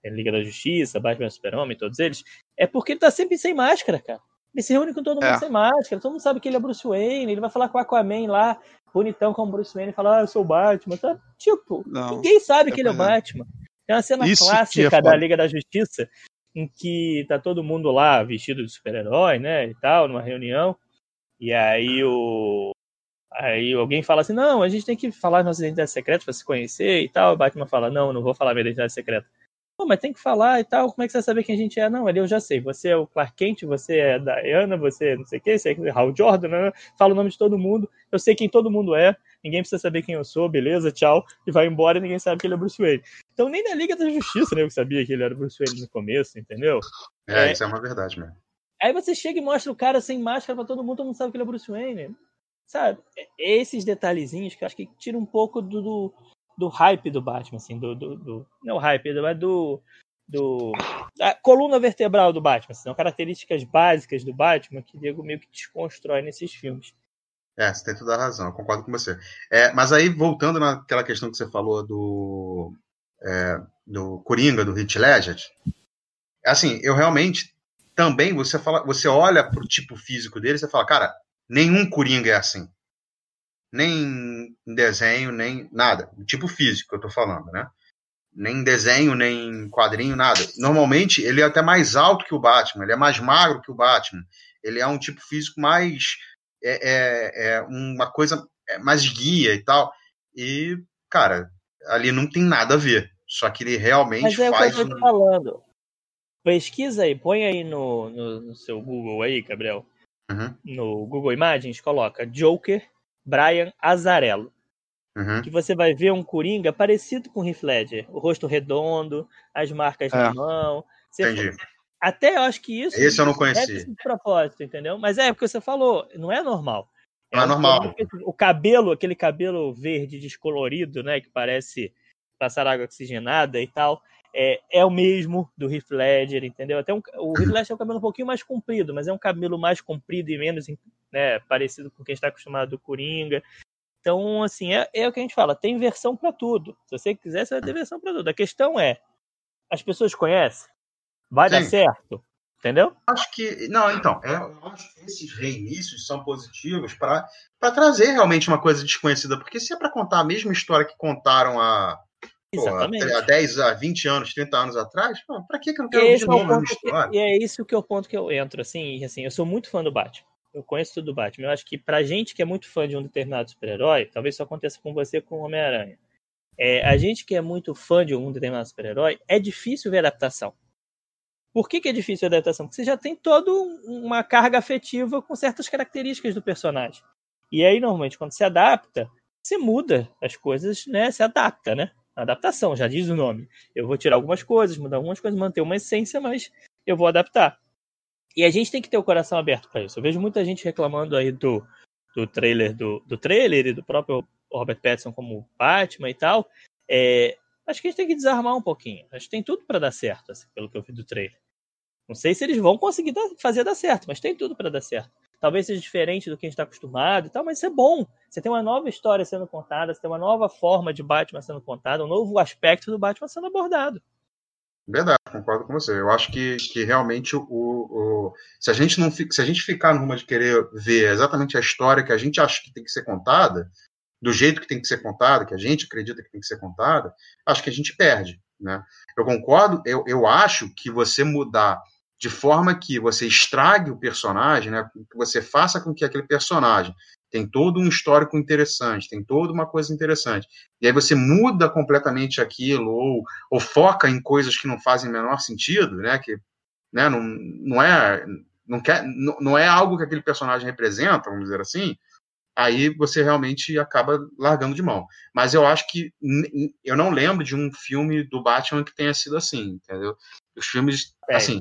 Liga da Justiça, Batman Super-Homem, todos eles, é porque ele tá sempre sem máscara, cara. Ele se reúne com todo mundo é. sem máscara, todo mundo sabe que ele é Bruce Wayne, ele vai falar com o Aquaman lá, bonitão como Bruce Wayne, e falar, ah, eu sou o Batman, tá? Tipo, não, ninguém sabe é que ele é o Batman. Tem uma cena Isso clássica é da Liga da Justiça, em que tá todo mundo lá vestido de super-herói, né, e tal, numa reunião, e aí o... Aí alguém fala assim, não, a gente tem que falar nossa identidade secreta para se conhecer e tal. O Batman fala, não, não vou falar minha identidade secreta. Pô, mas tem que falar e tal, como é que você vai saber quem a gente é? Não, ali eu já sei. Você é o Clark Kent, você é a Diana, você é não sei o que, você é Hal Jordan, né? fala o nome de todo mundo, eu sei quem todo mundo é, ninguém precisa saber quem eu sou, beleza, tchau, e vai embora e ninguém sabe que ele é Bruce Wayne. Então nem na Liga da Justiça, né, eu sabia que ele era Bruce Wayne no começo, entendeu? É, é, isso é uma verdade mesmo. Aí você chega e mostra o cara sem máscara pra todo mundo, todo mundo sabe que ele é Bruce Wayne. Sabe? Esses detalhezinhos que eu acho que tira um pouco do, do, do hype do Batman, assim, do, do, do não hype, mas do, do a coluna vertebral do Batman, são características básicas do Batman que Diego meio que desconstrói nesses filmes. É, você tem toda a razão, eu concordo com você. É, mas aí, voltando naquela questão que você falou do, é, do Coringa, do Heath Ledger, assim, eu realmente também, você fala, você olha pro tipo físico dele você fala, cara, nenhum Coringa é assim. Nem em desenho, nem nada. Tipo físico que eu tô falando, né? nem desenho, nem quadrinho, nada. Normalmente ele é até mais alto que o Batman, ele é mais magro que o Batman, ele é um tipo físico mais. É, é, é uma coisa é mais guia e tal. E, cara, ali não tem nada a ver. Só que ele realmente Mas é faz. O que eu tô um... falando. Pesquisa aí, põe aí no, no, no seu Google aí, Gabriel. Uhum. No Google Imagens, coloca Joker Brian Azarello. Uhum. Que você vai ver um Coringa parecido com o Heath Ledger. O rosto redondo, as marcas é. na mão. Você Entendi. Até eu acho que isso. Esse eu não conheci. de propósito, entendeu? Mas é porque você falou, não é normal. Não é, é normal. O cabelo, aquele cabelo verde descolorido, né? Que parece passar água oxigenada e tal. É, é o mesmo do Heath Ledger, entendeu? Até um, o Heath Ledger é um cabelo um pouquinho mais comprido, mas é um cabelo mais comprido e menos né, parecido com quem está acostumado do Coringa. Então, assim, é, é o que a gente fala, tem versão para tudo. Se você quiser, você vai ter versão para tudo. A questão é, as pessoas conhecem? Vai Sim. dar certo? Entendeu? Acho que. Não, então, é, eu acho que esses reinícios são positivos para trazer realmente uma coisa desconhecida. Porque se é para contar a mesma história que contaram há, pô, há 10, a 20 anos, 30 anos atrás, para que, que eu não quero ouvir de novo mesma história? E é isso que é o ponto que eu entro. Assim, assim, eu sou muito fã do Batman eu conheço tudo do Batman. Eu acho que pra gente que é muito fã de um determinado super-herói, talvez isso aconteça com você com o Homem-Aranha. É, a gente que é muito fã de um determinado super-herói, é difícil ver adaptação. Por que, que é difícil a adaptação? Porque você já tem toda uma carga afetiva com certas características do personagem. E aí, normalmente, quando se adapta, você muda as coisas, né? Se adapta, né? Adaptação, já diz o nome. Eu vou tirar algumas coisas, mudar algumas coisas, manter uma essência, mas eu vou adaptar. E a gente tem que ter o coração aberto para isso. Eu vejo muita gente reclamando aí do, do trailer do, do trailer e do próprio Robert Pattinson como Batman e tal. É, acho que a gente tem que desarmar um pouquinho. Acho que tem tudo para dar certo, assim, pelo que eu vi do trailer. Não sei se eles vão conseguir dar, fazer dar certo, mas tem tudo para dar certo. Talvez seja diferente do que a gente está acostumado e tal, mas isso é bom. Você tem uma nova história sendo contada, você tem uma nova forma de Batman sendo contada, um novo aspecto do Batman sendo abordado. Verdade, concordo com você. Eu acho que, que realmente o, o, se a gente não se a gente ficar numa de querer ver exatamente a história que a gente acha que tem que ser contada, do jeito que tem que ser contada, que a gente acredita que tem que ser contada, acho que a gente perde, né? Eu concordo, eu, eu acho que você mudar de forma que você estrague o personagem, né? Que você faça com que aquele personagem tem todo um histórico interessante, tem toda uma coisa interessante. E aí você muda completamente aquilo, ou, ou foca em coisas que não fazem o menor sentido, né? Que né, não, não, é, não, quer, não, não é algo que aquele personagem representa, vamos dizer assim, aí você realmente acaba largando de mão. Mas eu acho que eu não lembro de um filme do Batman que tenha sido assim, entendeu? Os filmes, é. assim,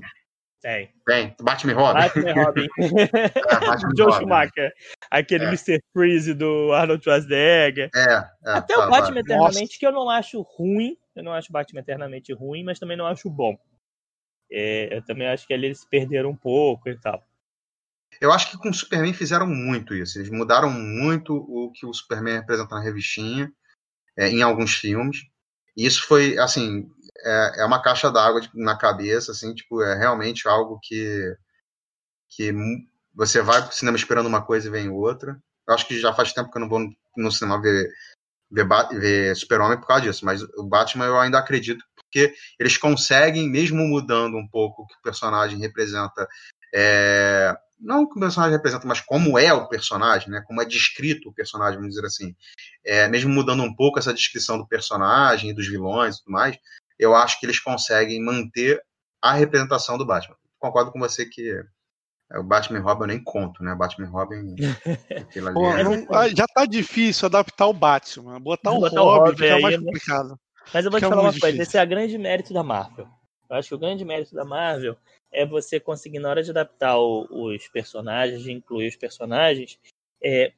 tem. Tem. Batman Robin. Batman Robin. é, Batman Joe Robin. Schumacher. Aquele é. Mr. Freeze do Arnold Schwarzenegger. É. é Até tá, o Batman tá. Eternamente, Nossa. que eu não acho ruim. Eu não acho Batman Eternamente ruim, mas também não acho bom. É, eu também acho que ali eles perderam um pouco e tal. Eu acho que com o Superman fizeram muito isso. Eles mudaram muito o que o Superman representa na revistinha, é, em alguns filmes. E isso foi, assim, é, é uma caixa d'água na cabeça, assim, tipo, é realmente algo que que você vai pro cinema esperando uma coisa e vem outra. Eu acho que já faz tempo que eu não vou no cinema ver, ver, ver Super-Homem por causa disso, mas o Batman eu ainda acredito, porque eles conseguem, mesmo mudando um pouco o que o personagem representa, é, não o que o personagem representa, mas como é o personagem, né? Como é descrito o personagem, vamos dizer assim. É, mesmo mudando um pouco essa descrição do personagem, dos vilões e tudo mais, eu acho que eles conseguem manter a representação do Batman. Concordo com você que é, o Batman Robin eu nem conto, né? Batman Robin. Pô, é... já tá difícil adaptar o Batman. Botar o Botar Robin, Robin fica mais né? complicado. Mas eu vou te falar uma difícil. coisa: esse é o grande mérito da Marvel. Eu acho que o grande mérito da Marvel é você conseguir, na hora de adaptar o, os personagens, de incluir os personagens, é,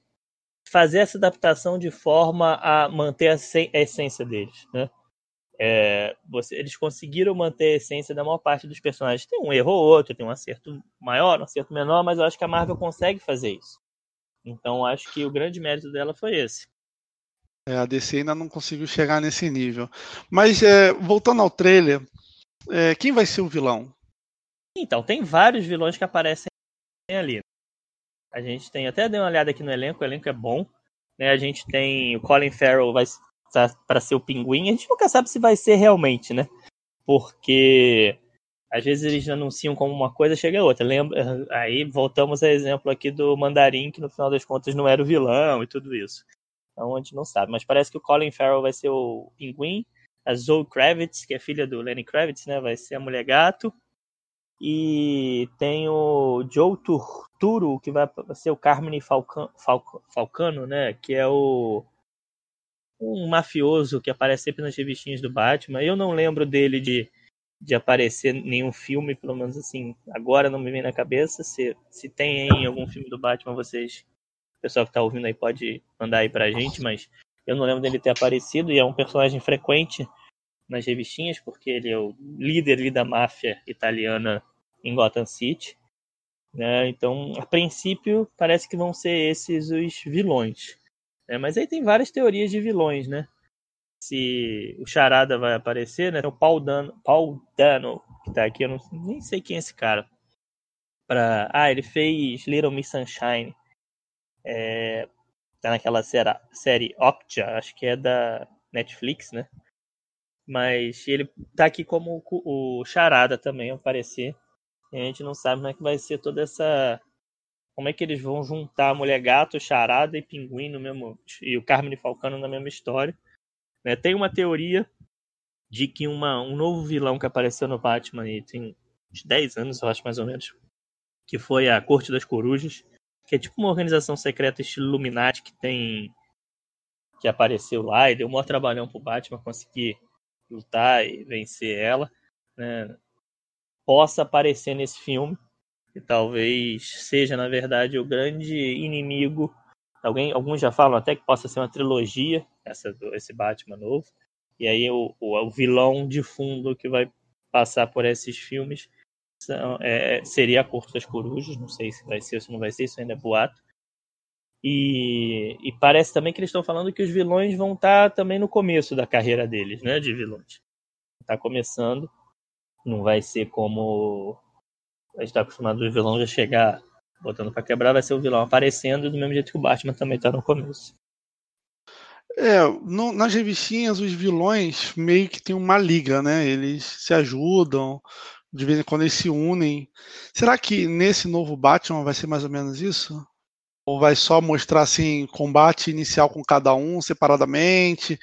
fazer essa adaptação de forma a manter a, a essência deles, né? É, você, eles conseguiram manter a essência da maior parte dos personagens. Tem um erro ou outro, tem um acerto maior, um acerto menor, mas eu acho que a Marvel consegue fazer isso. Então acho que o grande mérito dela foi esse. É, a DC ainda não conseguiu chegar nesse nível. Mas é, voltando ao trailer, é, quem vai ser o vilão? Então, tem vários vilões que aparecem ali. A gente tem, até dei uma olhada aqui no elenco, o elenco é bom. Né? A gente tem o Colin Farrell vai para ser o pinguim. A gente nunca sabe se vai ser realmente, né? Porque às vezes eles anunciam como uma coisa, chega outra. Lembra? Aí voltamos ao exemplo aqui do Mandarim, que no final das contas não era o vilão e tudo isso. Então a gente não sabe. Mas parece que o Colin Farrell vai ser o pinguim. A Zoe Kravitz, que é filha do Lenny Kravitz, né? Vai ser a mulher gato. E tem o Joe Turturro, que vai ser o Carmine Falcano, Falcano, né? Que é o um mafioso que aparece sempre nas revistinhas do Batman. Eu não lembro dele de, de aparecer em nenhum filme, pelo menos assim, agora não me vem na cabeça. Se, se tem em algum filme do Batman, vocês, o pessoal que está ouvindo aí pode mandar aí pra gente, mas eu não lembro dele ter aparecido e é um personagem frequente nas revistinhas, porque ele é o líder da máfia italiana em Gotham City. Né? Então, a princípio, parece que vão ser esses os vilões. Né? Mas aí tem várias teorias de vilões, né? Se o Charada vai aparecer, né? O Paul Dano, Paul Dano que tá aqui, eu não, nem sei quem é esse cara. Pra... Ah, ele fez Little Miss Sunshine. É... Tá naquela série, série acho que é da Netflix, né? Mas ele tá aqui como o Charada também aparecer. A gente não sabe como é que vai ser toda essa. Como é que eles vão juntar Mulher Gato, Charada e Pinguim no mesmo. E o Carmen Falcano na mesma história. Né? Tem uma teoria de que uma, um novo vilão que apareceu no Batman e tem uns 10 anos, eu acho mais ou menos, que foi a Corte das Corujas, que é tipo uma organização secreta estilo Illuminati que tem que apareceu lá e deu um maior trabalhão pro Batman conseguir lutar e vencer ela, né, possa aparecer nesse filme e talvez seja na verdade o grande inimigo. Alguém, alguns já falam até que possa ser uma trilogia essa esse Batman novo. E aí o, o, o vilão de fundo que vai passar por esses filmes são, é, seria a Corte das Corujas. Não sei se vai ser ou se não vai ser, isso ainda é boato. E, e, parece também que eles estão falando que os vilões vão estar tá também no começo da carreira deles, né? De vilões. Está começando. Não vai ser como a gente está acostumado o vilão já chegar botando para quebrar, vai ser o vilão aparecendo do mesmo jeito que o Batman também está no começo. É, no, nas revistinhas os vilões meio que tem uma liga, né? Eles se ajudam, de vez em quando eles se unem. Será que nesse novo Batman vai ser mais ou menos isso? Ou vai só mostrar assim combate inicial com cada um separadamente?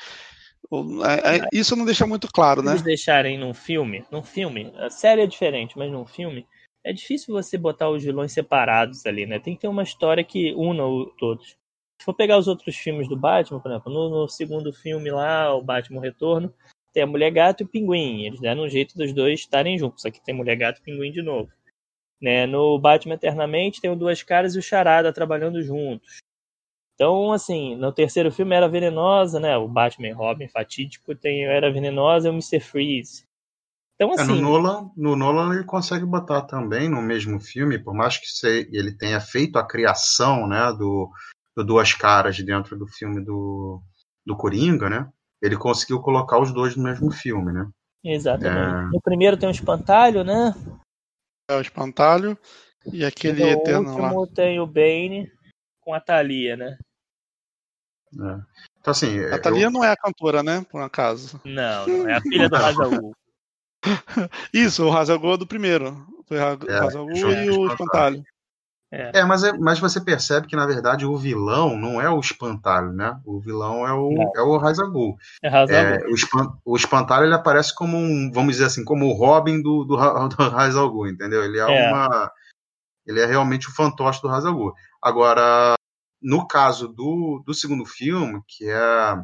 É, é, isso não deixa muito claro, né? Se eles deixarem num filme, num filme, a série é diferente, mas num filme é difícil você botar os vilões separados ali, né? Tem que ter uma história que una todos. Se for pegar os outros filmes do Batman, por exemplo, no, no segundo filme lá, o Batman Retorno, tem a Mulher Gato e o Pinguim. Eles deram um jeito dos dois estarem juntos. Aqui tem Mulher Gato e Pinguim de novo. Né? No Batman Eternamente tem o Duas Caras e o Charada trabalhando juntos. Então, assim, no terceiro filme era venenosa, né? O Batman Robin fatídico tem era venenosa e o Mr. Freeze. Então, assim. É, no, assim, Nolan, no Nolan ele consegue botar também no mesmo filme, por mais que ele tenha feito a criação, né, do, do Duas Caras dentro do filme do, do Coringa, né? Ele conseguiu colocar os dois no mesmo filme, né? Exatamente. É... No primeiro tem um espantalho, né? É o espantalho. E aquele no Eterno lá. último tem o Bane com a Thalia, né? É. Então, assim. A Thalia não é a cantora, né? Por um acaso. Não, não, é a filha do Hazal Isso, o Hazagul é do primeiro. Foi o É, Hazagul e o Espantalho. É, mas, é, mas você percebe que, na verdade, o vilão não é o espantalho, né? O vilão é o, Não. é o Raizagul. É É, o, espan- o espantalho ele aparece como um, vamos dizer assim, como o Robin do, do, do Raizagul, entendeu? Ele é, É. uma. Ele é realmente o fantoche do Raizagul. Agora, no caso do, do segundo filme, que é.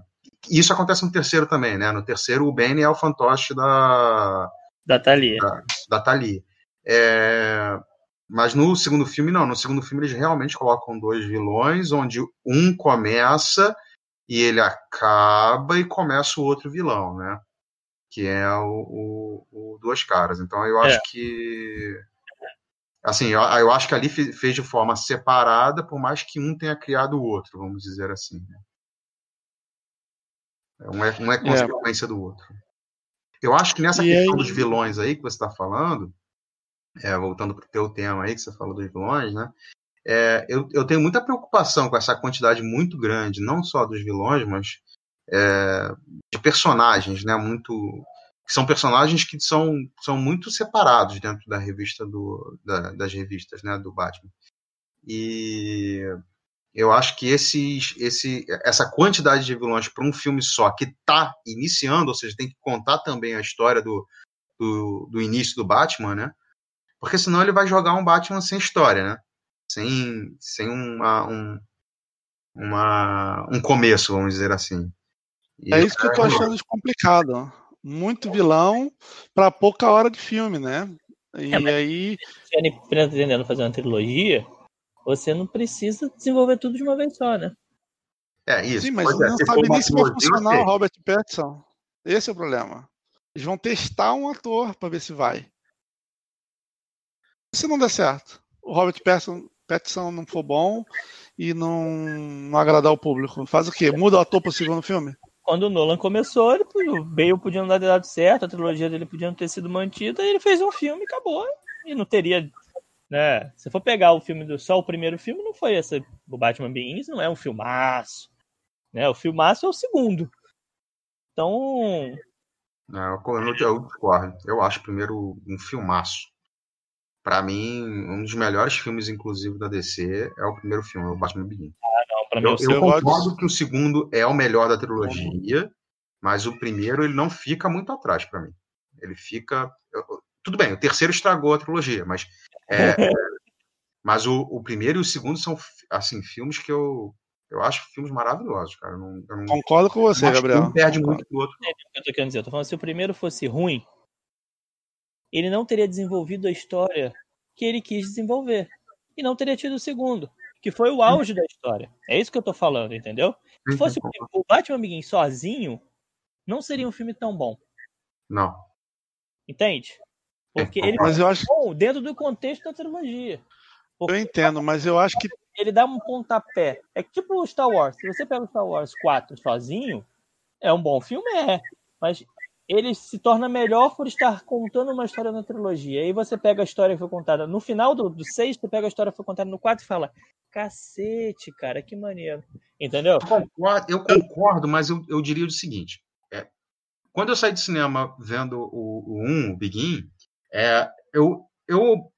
Isso acontece no terceiro também, né? No terceiro, o Benny é o fantoche da, da Thalia. da Thalia. É, mas no segundo filme, não. No segundo filme, eles realmente colocam dois vilões, onde um começa e ele acaba e começa o outro vilão, né? Que é o, o- o Duas Caras. Então eu acho É. que. Assim, eu, eu acho que ali fe- fez de forma separada, por mais que um tenha criado o outro, vamos dizer assim. né? Um é, um é consequência do outro. Eu acho que nessa E questão aí- dos vilões aí que você está falando, é, voltando para o teu tema aí, que você falou dos vilões, né? É, eu, eu tenho muita preocupação com essa quantidade muito grande, não só dos vilões, mas é, de personagens, né? Muito que são personagens que são, são muito separados dentro da revista do, da- das revistas, né? Do Batman. E eu acho que esses, esse, essa quantidade de vilões para um filme só que está iniciando, ou seja, tem que contar também a história do, do, do início do Batman, né? Porque senão ele vai jogar um Batman sem história, né? Sem, sem uma, um, uma, um começo, vamos dizer assim. E É isso que eu tô achando de complicado. Muito vilão pra pouca hora de filme, né? E É, aí. Se ele pretendendo fazer uma trilogia, você não precisa desenvolver tudo de uma vez só, né? É isso. Sim, mas é, não sabe nem se vai funcionar o Robert Pattinson. Esse é o problema. Eles vão testar um ator pra ver se vai. Se não der certo, o Robert Pattinson, Pattinson não for bom e não, não agradar o público, faz o quê? Muda o ator pro segundo filme? Quando o Nolan começou, ele, o Bale podia não ter dado certo, a trilogia dele podia não ter sido mantida, e ele fez um filme e acabou. E não teria. Né? Se for pegar o filme do só o primeiro filme, não foi essa. O Batman Begins não é um filmaço. Né? O filmaço é o segundo. Então, Não, eu, eu, eu discordo. Eu acho primeiro um filmaço. Pra mim, um dos melhores filmes, inclusive, da DC é o primeiro filme, o Batman Begins. não, pra mim, Eu, o eu gosto concordo que o segundo é o melhor da trilogia, mas o primeiro ele não fica muito atrás pra mim. Ele fica. eu- tudo bem, o terceiro estragou a trilogia, mas. é, mas o, o primeiro e o segundo são assim filmes que eu eu acho filmes maravilhosos, cara. Eu não, eu não, Concordo com você, acho que Gabriel. um perde Concordo. muito pro outro. que eu tô querendo dizer. Eu tô falando, se o primeiro fosse ruim, ele não teria desenvolvido a história que ele quis desenvolver. E não teria tido o segundo, que foi o auge da história. É isso que eu tô falando, entendeu? Se fosse o, o Batman Begins sozinho, não seria um filme tão bom. Não. Entende? Porque É, ele Mas eu acho, é bom dentro do contexto da trilogia. eu entendo, mas eu acho que Ele dá um pontapé. É tipo o Star Wars. Se você pega o Star Wars 4 sozinho, é um bom filme, é. Mas ele se torna melhor por estar contando uma história na trilogia. Aí você pega a história que foi contada no final do, do 6, você pega a história que foi contada no 4 e fala: cacete, cara, que maneiro. Entendeu? Eu concordo, eu concordo, mas eu, eu diria o seguinte: é, quando eu saí de cinema vendo o, o 1, o Begin, é, eu, eu,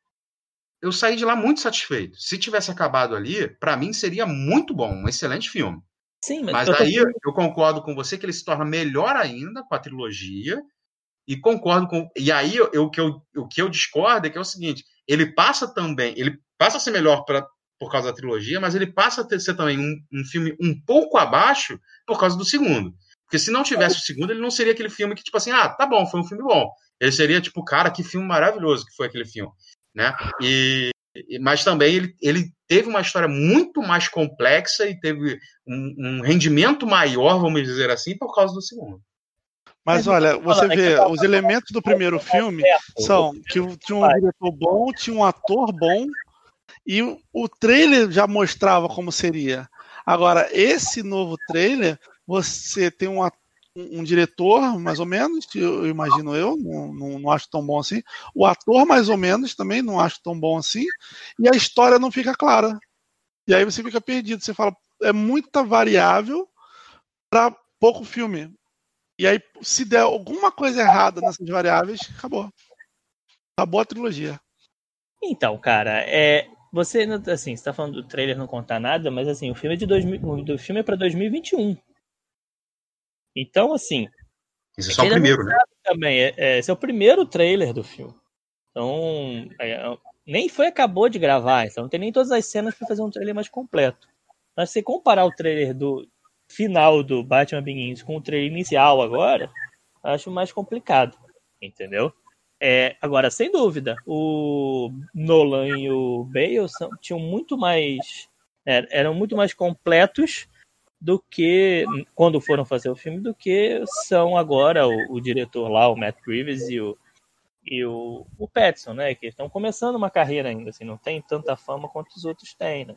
eu saí de lá muito satisfeito. Se tivesse acabado ali, pra mim seria muito bom, um excelente filme. Sim, mas, Mas eu tô aí falando- eu concordo com você que ele se torna melhor ainda com a trilogia. E concordo com. E aí o, que eu, o que eu discordo é que é o seguinte: ele passa também. Ele passa a ser melhor pra, por causa da trilogia, mas ele passa a ter, ser também um, um filme um pouco abaixo por causa do segundo. Porque se não tivesse o segundo, ele não seria aquele filme que, tipo assim, ah, tá bom, foi um filme bom. Ele seria, tipo, cara, que filme maravilhoso que foi aquele filme. Né? E, mas também ele, ele teve uma história muito mais complexa e teve um, um rendimento maior, vamos dizer assim, por causa do segundo. Mas Mas olha, você é vê, os elementos do primeiro filme são que tinha um diretor bom, tinha um ator bom, e o, o trailer já mostrava como seria. Agora, esse novo trailer, você tem um, um, diretor, mais ou menos, eu, eu imagino eu, não, não, não, acho tão bom assim. O ator, mais ou menos, também não acho tão bom assim. E a história não fica clara. E aí você fica perdido. Você fala, é muita variável para pouco filme. E aí, se der alguma coisa errada nessas variáveis, acabou. Acabou a trilogia. Então, cara, é, você, assim, você tá falando do trailer não contar nada, mas assim, o filme é de 2000, do filme é para 2021. Então, assim. Esse é só o primeiro, né? Também, é, é, esse é o primeiro trailer do filme. Então, é, nem foi acabou de gravar, então não tem nem todas as cenas para fazer um trailer mais completo. Mas se comparar o trailer do final do Batman Begins com o trailer inicial agora, acho mais complicado, entendeu? É, agora, sem dúvida, o Nolan e o Bale são, tinham muito mais. É, eram muito mais completos do que quando foram fazer o filme do que são agora o, o diretor lá, o Matt Reeves e o, e o, o Pattinson, né? Que estão começando uma carreira ainda, assim, não tem tanta fama quanto os outros têm, né?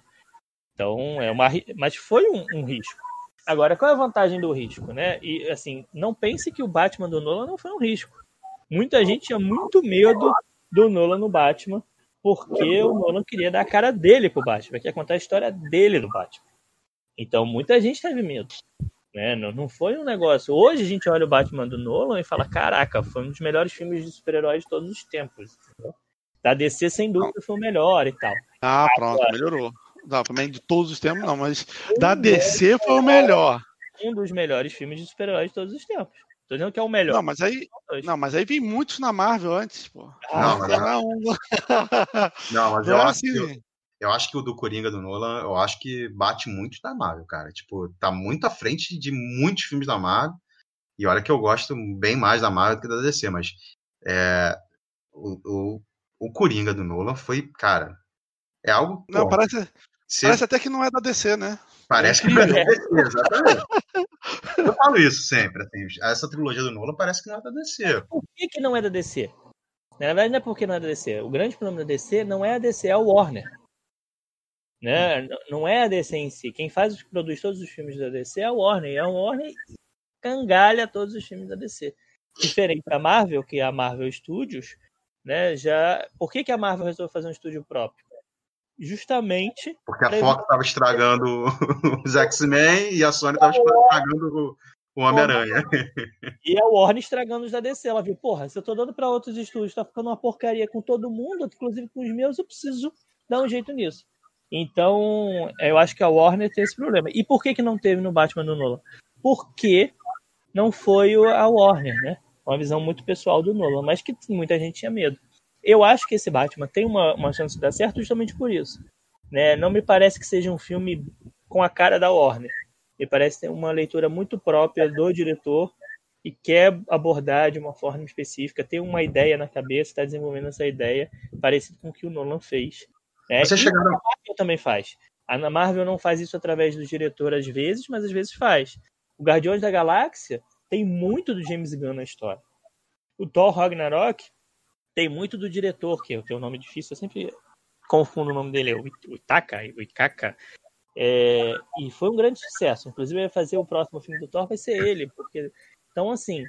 Então, é uma. Mas foi um, um risco. Agora, qual é a vantagem do risco, né? E assim, não pense que o Batman do Nolan não foi um risco muita gente tinha muito medo do Nolan no Batman, porque o Nolan queria dar a cara dele pro Batman, quer contar a história dele do Batman. Então muita gente teve medo. Né? Não, não foi um negócio. Hoje a gente olha o Batman do Nolan e fala: caraca, foi um dos melhores filmes de super-heróis de todos os tempos. Da DC, sem dúvida, foi o melhor e tal. Ah, pronto, Agora, melhorou. Não, também de todos os tempos, não, mas da DC foi o melhor. Um dos melhores filmes de super-heróis de todos os tempos. Tô dizendo que é o melhor. Não, mas aí, não, mas aí vem muitos na Marvel antes, pô. Não, mas, é um... não, mas eu, acho assim, que, eu, eu, acho que o do Coringa do Nolan, eu acho que bate muito da Marvel, cara. Tipo, tá muito à frente de muitos filmes da Marvel. E olha que eu gosto bem mais da Marvel do que da DC, mas é, o, o, o Coringa do Nolan foi, cara, é algo. Não, pô, parece, parece até que não é da DC, né? Parece que não é da DC, exatamente. Eu falo isso sempre. Assim, essa trilogia do Nolan parece que não é da DC. Por que, que não é da DC? Na verdade, não é porque não é da DC. O grande problema da DC não é a DC, é o Warner. Né? Não é a DC em si. Quem faz, produz todos os filmes da DC é a Warner. E a Warner cangalha todos os filmes da DC. Diferente da Marvel, que é a Marvel Studios, né? Já. Por que, que a Marvel resolveu fazer um estúdio próprio? justamente. Porque a Fox estava estragando os X-Men e a Sony estava estragando o, Homem-Aranha. E a Warner estragando os da DC. Ela viu, porra, se eu tô dando para outros estúdios, tá ficando uma porcaria com todo mundo, inclusive com os meus, eu preciso dar um jeito nisso. Então, eu acho que a Warner tem esse problema. E por que, que não teve no Batman do Nolan? Porque não foi a Warner, né? Uma visão muito pessoal do Nolan, mas que muita gente tinha medo. Eu acho que esse Batman tem uma, uma chance de dar certo justamente por isso. Né? Não me parece que seja um filme com a cara da Warner. Me parece ter uma leitura muito própria do diretor e quer abordar de uma forma específica, tem uma ideia na cabeça, está desenvolvendo essa ideia, parecido com o que o Nolan fez. Né? Você chegando... a Marvel também faz. A Marvel não faz isso através do diretor às vezes, mas às vezes faz. O Guardiões da Galáxia tem muito do James Gunn na história. O Thor Ragnarok tem muito do diretor, que tem um nome difícil, eu sempre confundo o nome dele, é o Itaka, o Ikaka. É, e foi um grande sucesso. Inclusive, vai fazer o próximo filme do Thor vai ser ele, porque então assim,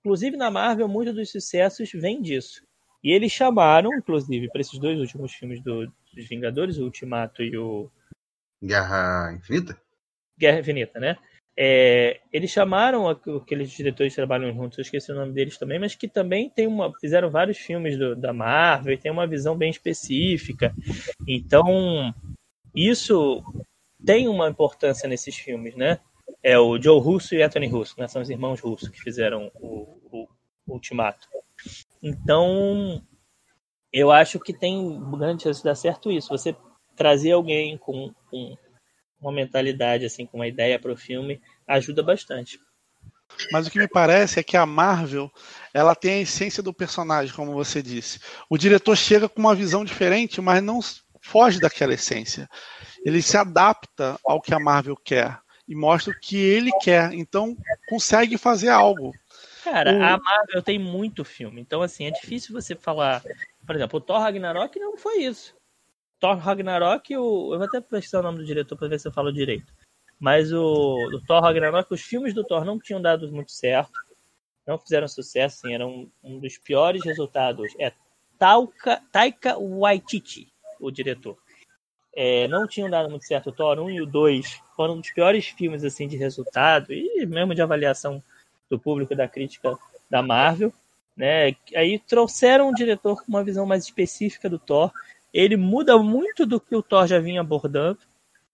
inclusive na Marvel, muitos dos sucessos vêm disso. E eles chamaram, inclusive, para esses dois últimos filmes do, dos Vingadores, o Ultimato e o Guerra Infinita. Guerra Infinita, né? É, eles chamaram aqueles diretores que trabalham juntos, eu esqueci o nome deles também, mas que também tem uma, fizeram vários filmes do, da Marvel e tem uma visão bem específica. Então, isso tem uma importância nesses filmes, né? É o Joe Russo e Anthony Russo, né? São os irmãos Russo que fizeram o, o, o Ultimato. Então, eu acho que tem grande chance de dar certo isso. Você trazer alguém com, com uma mentalidade, assim, com uma ideia para o filme, ajuda bastante. Mas o que me parece é que a Marvel, ela tem a essência do personagem, como você disse. O diretor chega com uma visão diferente, mas não foge daquela essência. Ele se adapta ao que a Marvel quer e mostra o que ele quer. Então, consegue fazer algo. Cara, o... a Marvel tem muito filme. Então, assim, é difícil você falar. Por exemplo, o Thor Ragnarok não foi isso. Thor Ragnarok, o... eu vou até pesquisar o nome do diretor para ver se eu falo direito. Mas o, o Thor Ragnarok, os filmes do Thor não tinham dado muito certo, não fizeram sucesso, sim, era um, um dos piores resultados. É Taika, Taika Waititi, o diretor. É, não tinham dado muito certo o Thor 1 e o 2 foram um dos piores filmes assim de resultado e mesmo de avaliação do público da crítica da Marvel, né? Aí trouxeram um diretor com uma visão mais específica do Thor. Ele muda muito do que o Thor já vinha abordando,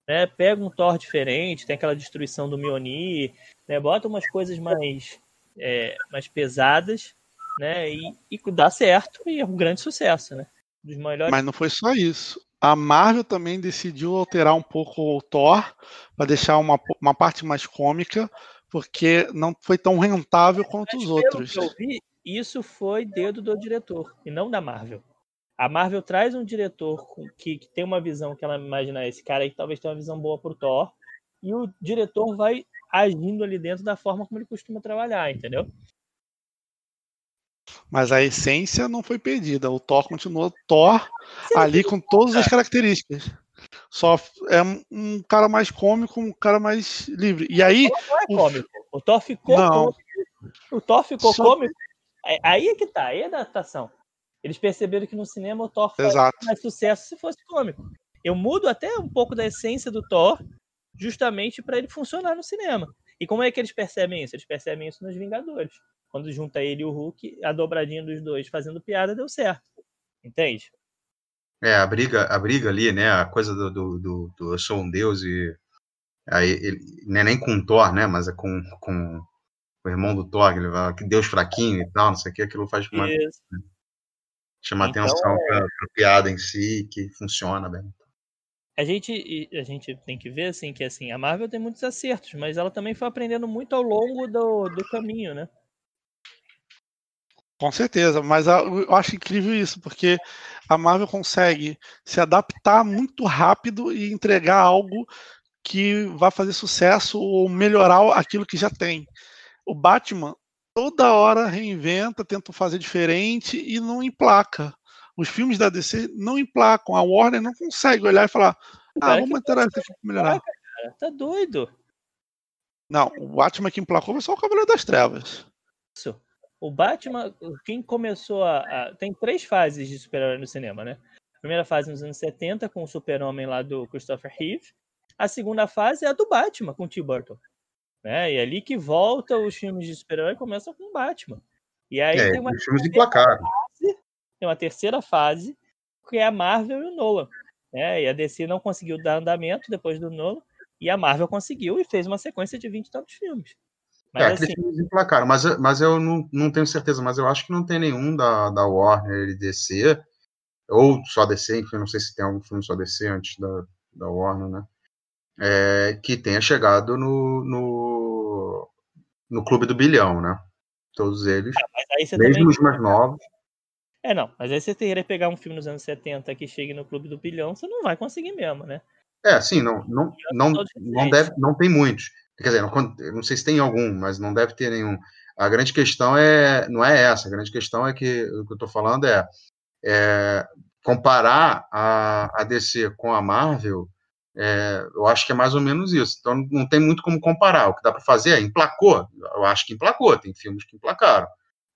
né? Pega um Thor diferente, tem aquela destruição do Mjolnir, né? Bota umas coisas mais é, mais pesadas, né? E, e dá certo e é um grande sucesso, né? Dos melhores... Mas não foi só isso a Marvel também decidiu alterar um pouco o Thor para deixar uma, uma parte mais cômica, porque não foi tão rentável quanto Mas, os outros. Eu vi, isso foi dedo do diretor e não da Marvel. A Marvel traz um diretor que, que tem uma visão que ela imagina esse cara aí que talvez tenha uma visão boa pro Thor e o diretor vai agindo ali dentro da forma como ele costuma trabalhar, entendeu? Mas a essência não foi perdida. O Thor continuou Thor ali com todas as características. Só é um cara mais cômico, um cara mais livre. E aí. Não é cômico. O Thor ficou não. cômico. O Thor ficou Só... cômico. Aí é que tá, aí é a adaptação. Eles perceberam que no cinema o Thor faz mais sucesso se fosse cômico. Eu mudo até um pouco da essência do Thor, justamente para ele funcionar no cinema. E como é que eles percebem isso? Eles percebem isso nos Vingadores quando junta ele e o Hulk, a dobradinha dos dois fazendo piada deu certo. Entende? É, a briga, a briga ali, né? A coisa do, do, do, do eu sou um deus e. Aí, ele, não é nem com o Thor, né? Mas é com, com o irmão do Thor, ele fala que Deus fraquinho e tal, não sei o que, aquilo faz uma. Né, chama então, atenção é... para a piada em si, que funciona bem. A gente, a gente tem que ver assim que assim, a Marvel tem muitos acertos, mas ela também foi aprendendo muito ao longo do, do caminho, né? Com certeza, mas eu acho incrível isso, porque a Marvel consegue se adaptar muito rápido e entregar algo que vai fazer sucesso ou melhorar aquilo que já tem. O Batman toda hora reinventa, tenta fazer diferente e não emplaca. Os filmes da DC não emplacam. A Warner não consegue olhar e falar: ah, vamos isso aqui para melhorar. Cara, tá doido. Não, o Batman que emplacou foi só o Cavaleiro das Trevas. Isso. O Batman, quem começou a, a. tem três fases de super-herói no cinema, né? A primeira fase nos anos 70, com o Super-Homem lá do Christopher Reeve. A segunda fase é a do Batman, com o Tim Burton. Né? E é ali que volta os filmes de super-herói começam com Batman. E aí é, tem uma filmes emplacados. Fase, tem uma terceira fase, que é a Marvel e o Nolan. Né? E a DC não conseguiu dar andamento depois do Nolan, e a Marvel conseguiu e fez uma sequência de 20 e tantos filmes. Mas, é, assim... aqueles filmes emplacaram, mas, mas eu não, não tenho certeza, mas eu acho que não tem nenhum da, da Warner e DC, ou só DC, enfim, não sei se tem algum filme só DC antes da, da Warner, né? É, que tenha chegado no, no, no Clube do Bilhão, né? Todos eles, é, mesmo também... os mais novos. É, não, mas aí você teria que pegar um filme nos anos 70 que chegue no Clube do Bilhão, você não vai conseguir mesmo, né? É, sim, não, não, não, não, deve, não tem muitos. Quer dizer, não, não sei se tem algum, mas não deve ter nenhum. A grande questão é não é essa. A grande questão é que o que eu estou falando é, é, comparar a, a DC com a Marvel. É, eu acho que é mais ou menos isso. Então não tem muito como comparar. O que dá para fazer é emplacou. Eu acho que emplacou. Tem filmes que emplacaram.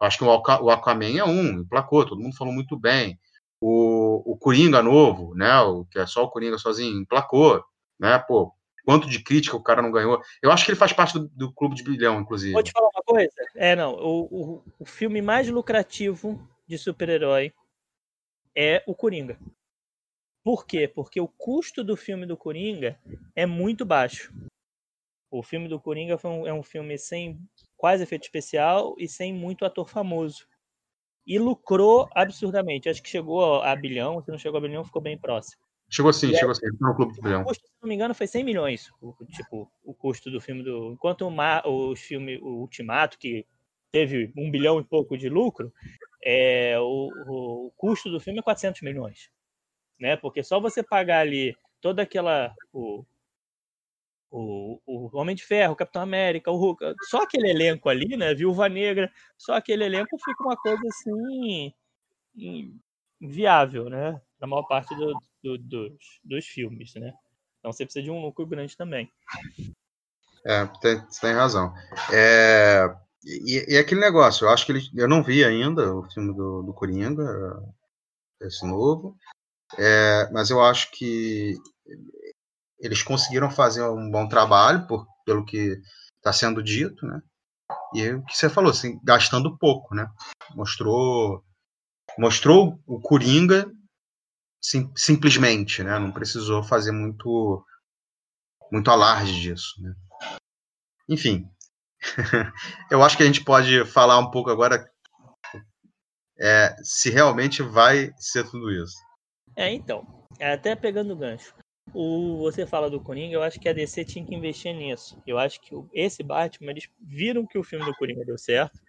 Eu acho que o, Aquaman é um, emplacou. Todo mundo falou muito bem. O, o Coringa novo, né? O que é só o Coringa sozinho, emplacou, né? Pô, quanto de crítica o cara não ganhou. Eu acho que ele faz parte do, do clube de bilhão, inclusive. Vou te falar uma coisa. É, não. O, o, o filme mais lucrativo de super-herói é o Coringa. Por quê? Porque o custo do filme do Coringa é muito baixo. O filme do Coringa um, é um filme sem quase efeito especial e sem muito ator famoso. E lucrou absurdamente. Acho que chegou a bilhão. Se não chegou a bilhão, ficou bem próximo. Chegou sim, e chegou sim. No Clube do Bilhão. O custo, se não me engano, foi 100 milhões. O, tipo, o custo do filme do. Enquanto o, Mar, o filme o Ultimato, que teve um bilhão e pouco de lucro, é, o, o, o custo do filme é 400 milhões. Né? Porque só você pagar ali toda aquela. O, o, o Homem de Ferro, o Capitão América, o Hulk, só aquele elenco ali, né? Viúva Negra, só aquele elenco fica uma coisa assim. viável, né? Na maior parte do, do, dos, dos filmes, né? Então você precisa de um lucro grande também. É, tem, você tem razão. É, e, e, aquele negócio, eu acho que ele, eu não vi ainda o filme do, do Coringa, esse novo, é, mas eu acho que eles conseguiram fazer um bom trabalho, por, pelo que está sendo dito, né? E o que você falou, assim, gastando pouco, né? Mostrou, mostrou o Coringa sim, simplesmente, né? Não precisou fazer muito, muito alarde disso, né? Enfim, eu acho que a gente pode falar um pouco agora é, se realmente vai ser tudo isso. É, então, até pegando o gancho. O, você fala do Coringa, eu acho que a DC tinha que investir nisso. Eu acho que esse Batman, eles viram que o filme do Coringa deu certo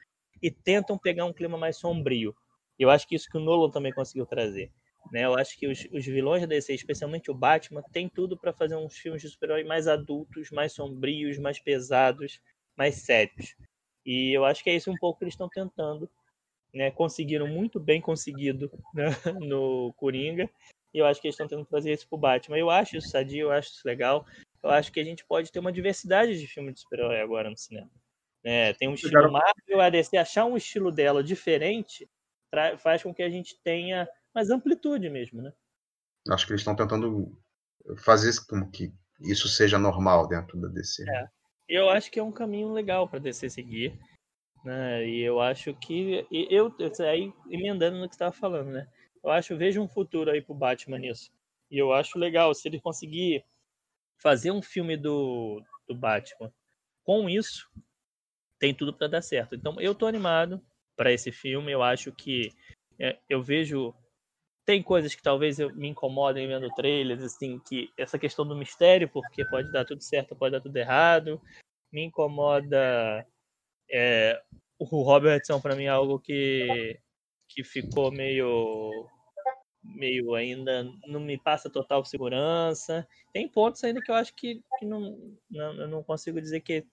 e tentam pegar um clima mais sombrio. Eu acho que isso que o Nolan também conseguiu trazer. Né? Eu acho que os, os vilões da DC, especialmente o Batman, tem tudo para fazer uns filmes de super-herói mais adultos, mais sombrios, mais pesados, mais sérios. E eu acho que é isso um pouco que eles estão tentando. Né? Conseguiram muito bem conseguido né? no Coringa. E eu acho que eles estão tentando fazer isso pro Batman. Eu acho isso sadio, eu acho isso legal. Eu acho que a gente pode ter uma diversidade de filmes de super-herói agora no cinema. É, tem um estilo Marvel, a DC achar um estilo dela diferente faz com que a gente tenha mais amplitude mesmo, né? Acho que eles estão tentando fazer com que isso seja normal dentro da DC. É. Eu acho que é um caminho legal para DC seguir. Né? E eu acho que. Eu, eu aí emendando no que você estava falando, né? Eu acho, vejo um futuro aí pro Batman nisso. E eu acho legal se ele conseguir fazer um filme do, do Batman com isso, tem tudo para dar certo. Então eu tô animado para esse filme. Eu acho que é, eu vejo tem coisas que talvez eu, me incomodem vendo trailers, assim, que essa questão do mistério, porque pode dar tudo certo, pode dar tudo errado. Me incomoda é, o Robertson para mim é algo que que ficou meio meio ainda não me passa total segurança. Tem pontos ainda que eu acho que, que não, não eu não consigo dizer que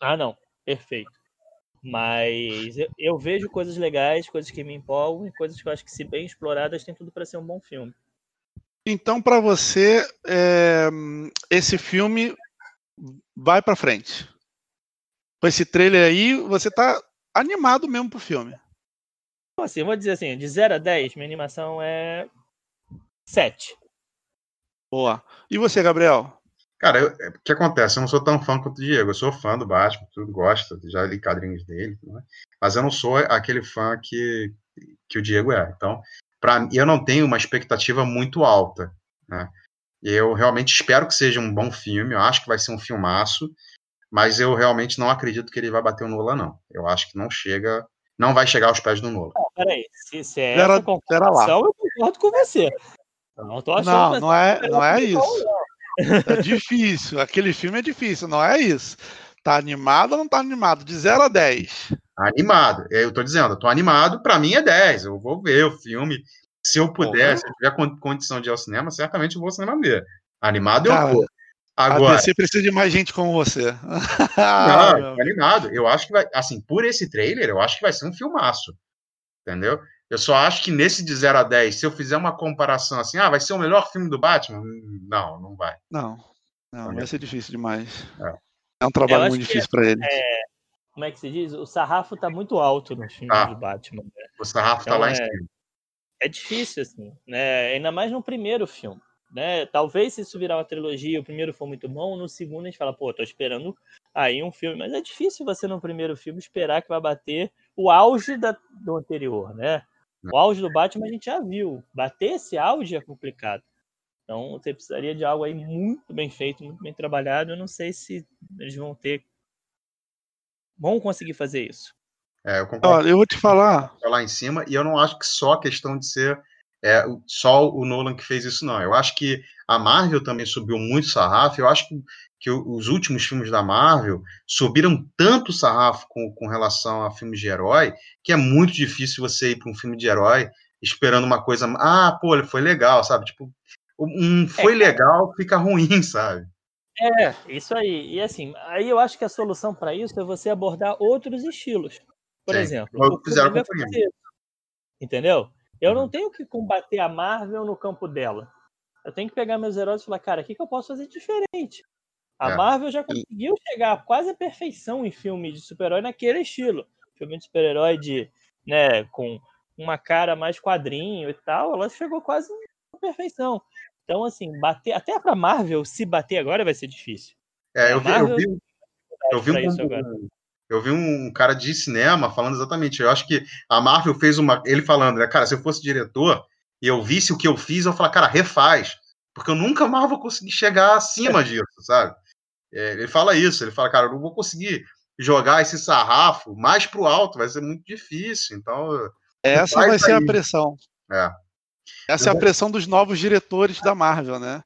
ah não, perfeito. Mas eu, eu, vejo coisas legais, coisas que me empolgam e coisas que eu acho que, se bem exploradas, tem tudo para ser um bom filme. Então, para você, é, esse filme vai para frente. Com esse trailer aí, você tá animado mesmo pro filme. Assim, vou dizer assim, de 0 a 10, minha animação é 7. Boa. E você, Gabriel? Cara, eu, é, o que acontece? Eu não sou tão fã quanto o Diego. Eu sou fã do Batman, tudo gosta, já li quadrinhos dele, né? mas eu não sou aquele fã que, que o Diego é. Então, para eu não tenho uma expectativa muito alta, né? Eu realmente espero que seja um bom filme. Eu acho que vai ser um filmaço, mas eu realmente não acredito que ele vai bater o Nola, não. Eu acho que não chega, não vai chegar aos pés do Nola. Não, peraí, se, se é essa comparação, eu concordo com você. Não, não, não é, não é isso. É difícil. Aquele filme é difícil, não é isso. Tá animado ou não tá animado? De 0 a 10. Animado. Eu tô dizendo, eu tô animado, para mim é 10. Eu vou ver o filme. Se eu puder, se eu tiver condição de ir ao cinema, certamente eu vou ao cinema ver. Animado Cara, eu vou. Agora, você precisa de mais gente como você. não, animado. Eu acho que vai, assim, por esse trailer, eu acho que vai ser um filmaço. Entendeu? Eu só acho que nesse de 0 a 10, se eu fizer uma comparação assim, ah, vai ser o melhor filme do Batman? Não, não vai. Não, não, vai ser difícil demais. É, é um trabalho muito difícil para ele. É, como é que se diz? O sarrafo tá muito alto no filme ah, do Batman. Né? O sarrafo tá então, tá lá é, em cima. É difícil, assim, né? Ainda mais no primeiro filme. Né? Talvez se isso virar uma trilogia, o primeiro for muito bom, no segundo a gente fala, pô, tô esperando aí um filme. Mas é difícil você no primeiro filme esperar que vai bater o auge da, do anterior, né? O auge do Batman a gente já viu. Bater esse auge é complicado. Então você precisaria de algo aí muito bem feito, muito bem trabalhado. Eu não sei se eles vão ter. Vão conseguir fazer isso. É, eu concordo. Olha, eu vou te falar. Lá em cima, e eu não acho que só a questão de ser é, só o Nolan que fez isso, não. Eu acho que a Marvel também subiu muito sarrafo. Eu acho que que os últimos filmes da Marvel subiram tanto o sarrafo com, com relação a filmes de herói que é muito difícil você ir para um filme de herói esperando uma coisa. Ah, pô, foi legal, sabe? Tipo, um foi é, legal fica ruim, sabe? É, isso aí. E assim, aí eu acho que a solução para isso é você abordar outros estilos. Por Sim, exemplo, o fizeram com fazer, Entendeu? Eu não uhum. tenho que combater a Marvel no campo dela. Eu tenho que pegar meus heróis e falar, cara, o que, que eu posso fazer diferente? A é. Marvel já conseguiu chegar a quase a perfeição em filme de super-herói naquele estilo. Filme de super-herói de, né, com uma cara mais quadrinho e tal, ela chegou quase à perfeição. Então, assim, bater até para Marvel se bater agora vai ser difícil. É, eu vi, eu vi, eu vi um, eu vi um cara de cinema falando exatamente. Eu acho que a Marvel fez uma. Ele falando, né, cara, se eu fosse diretor e eu visse o que eu fiz, eu falar, cara, refaz. Porque eu nunca mais vou conseguir chegar acima disso, sabe? É, ele fala isso, ele fala, cara, eu não vou conseguir jogar esse sarrafo mais pro alto, vai ser muito difícil. Então. Essa vai ser aí. a pressão. É. Essa é a pressão dos novos diretores da Marvel, né?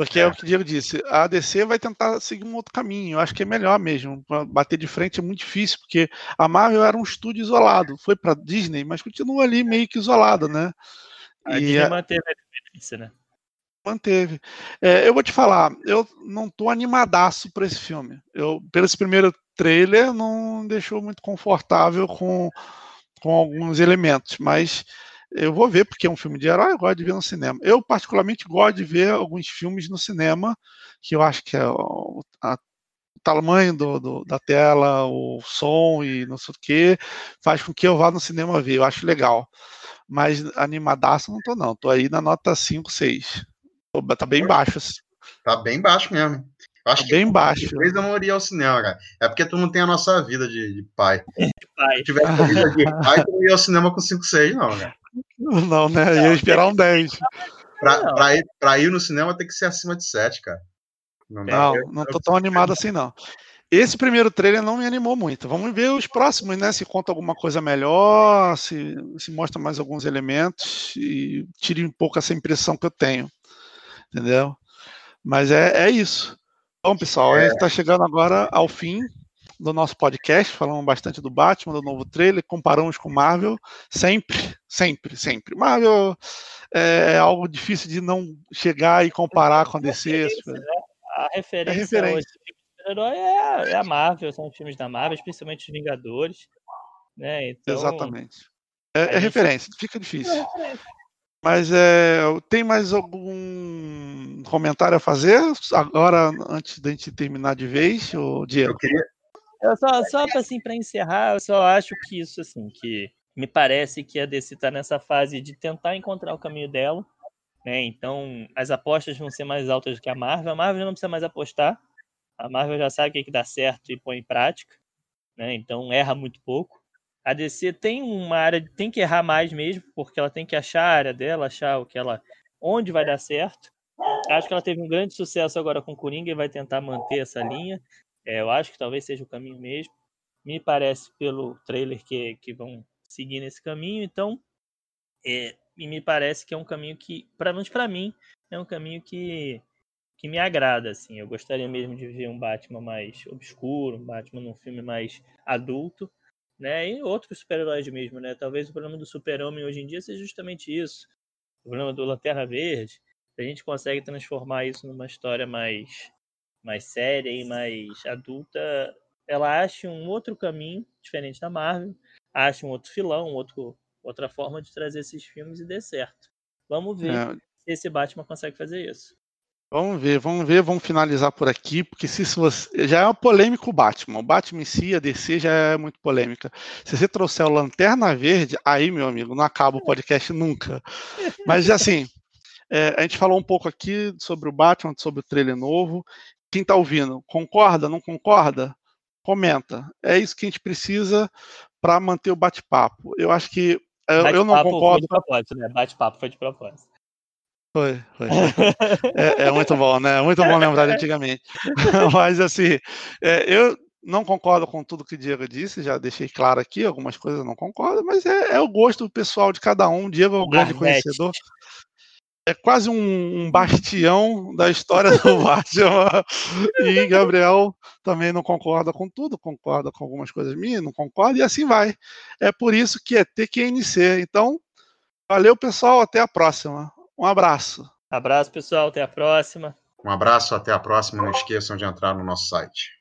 Porque é. é o que o Diego disse, a DC vai tentar seguir um outro caminho. Eu acho que é melhor mesmo. Bater de frente é muito difícil, porque a Marvel era um estúdio isolado. Foi para Disney, mas continua ali meio que isolado, né? A e Disney manteve a diferença, né? Manteve. É, eu vou te falar, eu não tô animadaço para esse filme. Eu, pelo esse primeiro trailer, não deixou muito confortável com, com alguns elementos, mas eu vou ver, porque é um filme de herói, eu gosto de ver no cinema. Eu, particularmente, gosto de ver alguns filmes no cinema, que eu acho que é o, a, o tamanho do, do, da tela, o som e não sei o que, faz com que eu vá no cinema ver. Eu acho legal. Mas animadaço não tô, não. Tô aí na nota 5, 6. Tá bem baixo. Assim. Tá bem baixo mesmo. Acho tá que bem baixo. Talvez eu não iria ao cinema, cara. É porque tu não tem a nossa vida de, de pai. De pai. Se tivesse a vida de pai, tu não ia ao cinema com 5, 6, não, cara. Não, né? Ia esperar um 10. Pra, pra, ir, pra ir no cinema tem que ser acima de 7, cara. Não, não, não tô tão animado assim, não. Esse primeiro trailer não me animou muito. Vamos ver os próximos, né? Se conta alguma coisa melhor, se, se mostra mais alguns elementos e tire um pouco essa impressão que eu tenho. Entendeu? Mas é, é isso. Bom, pessoal, é. a gente está chegando agora ao fim do nosso podcast, falamos bastante do Batman, do novo trailer, comparamos com Marvel, sempre, sempre, sempre. Marvel é, é algo difícil de não chegar e comparar com a DC. Né? A referência, é referência. hoje herói é, é, a Marvel, são os filmes da Marvel, especialmente os Vingadores. Né? Então, Exatamente. É, é referência, fica difícil. É referência. Mas é, tem mais algum comentário a fazer agora, antes da gente terminar de vez, o Diego? Eu queria, eu só, só para assim, encerrar, eu só acho que isso, assim, que me parece que a DC está nessa fase de tentar encontrar o caminho dela. Né? Então, as apostas vão ser mais altas do que a Marvel. A Marvel não precisa mais apostar. A Marvel já sabe o que, que dá certo e põe em prática. Né? Então, erra muito pouco. A DC tem uma área, tem que errar mais mesmo, porque ela tem que achar a área dela, achar o que ela, onde vai dar certo. Acho que ela teve um grande sucesso agora com o Coringa e vai tentar manter essa linha. É, eu acho que talvez seja o caminho mesmo. Me parece pelo trailer que, que vão seguir nesse caminho. Então, é, e me parece que é um caminho que, para menos para mim, é um caminho que, que me agrada. Assim. Eu gostaria mesmo de ver um Batman mais obscuro, um Batman num filme mais adulto. Né, e outros super-heróis mesmo, né? Talvez o problema do super-homem hoje em dia seja justamente isso. O problema do Lanterna Verde. A gente consegue transformar isso numa história mais mais séria e mais adulta, ela acha um outro caminho diferente da Marvel, acha um outro filão, um outro, outra forma de trazer esses filmes e dê certo. Vamos ver é. se esse Batman consegue fazer isso. Vamos ver, vamos ver, vamos finalizar por aqui, porque se você, já é uma polêmica o Batman. O Batman em si, a DC já é muito polêmica. Se você trouxer o Lanterna Verde, aí, meu amigo, não acaba o podcast nunca. Mas assim, é, a gente falou um pouco aqui sobre o Batman, sobre o trailer novo quem está ouvindo, concorda, não concorda? Comenta. É isso que a gente precisa para manter o bate-papo. Eu acho que eu, eu não concordo. Foi de propósito, né? Bate-papo foi de propósito. Foi, foi. É, é, muito bom, né? Muito bom lembrar de antigamente. Mas assim, é, eu não concordo com tudo que o Diego disse, já deixei claro aqui, algumas coisas eu não concordo, mas é, é o gosto pessoal de cada um. O Diego é um grande conhecedor é quase um, um, bastião da história do Batman. e Gabriel também não concorda com tudo, concorda com algumas coisas minhas, não concorda, e assim vai. É por isso que é TQNC. Então, valeu, pessoal, até a próxima. Um abraço. Abraço, pessoal, até a próxima. Um abraço, até a próxima. Não esqueçam de entrar no nosso site.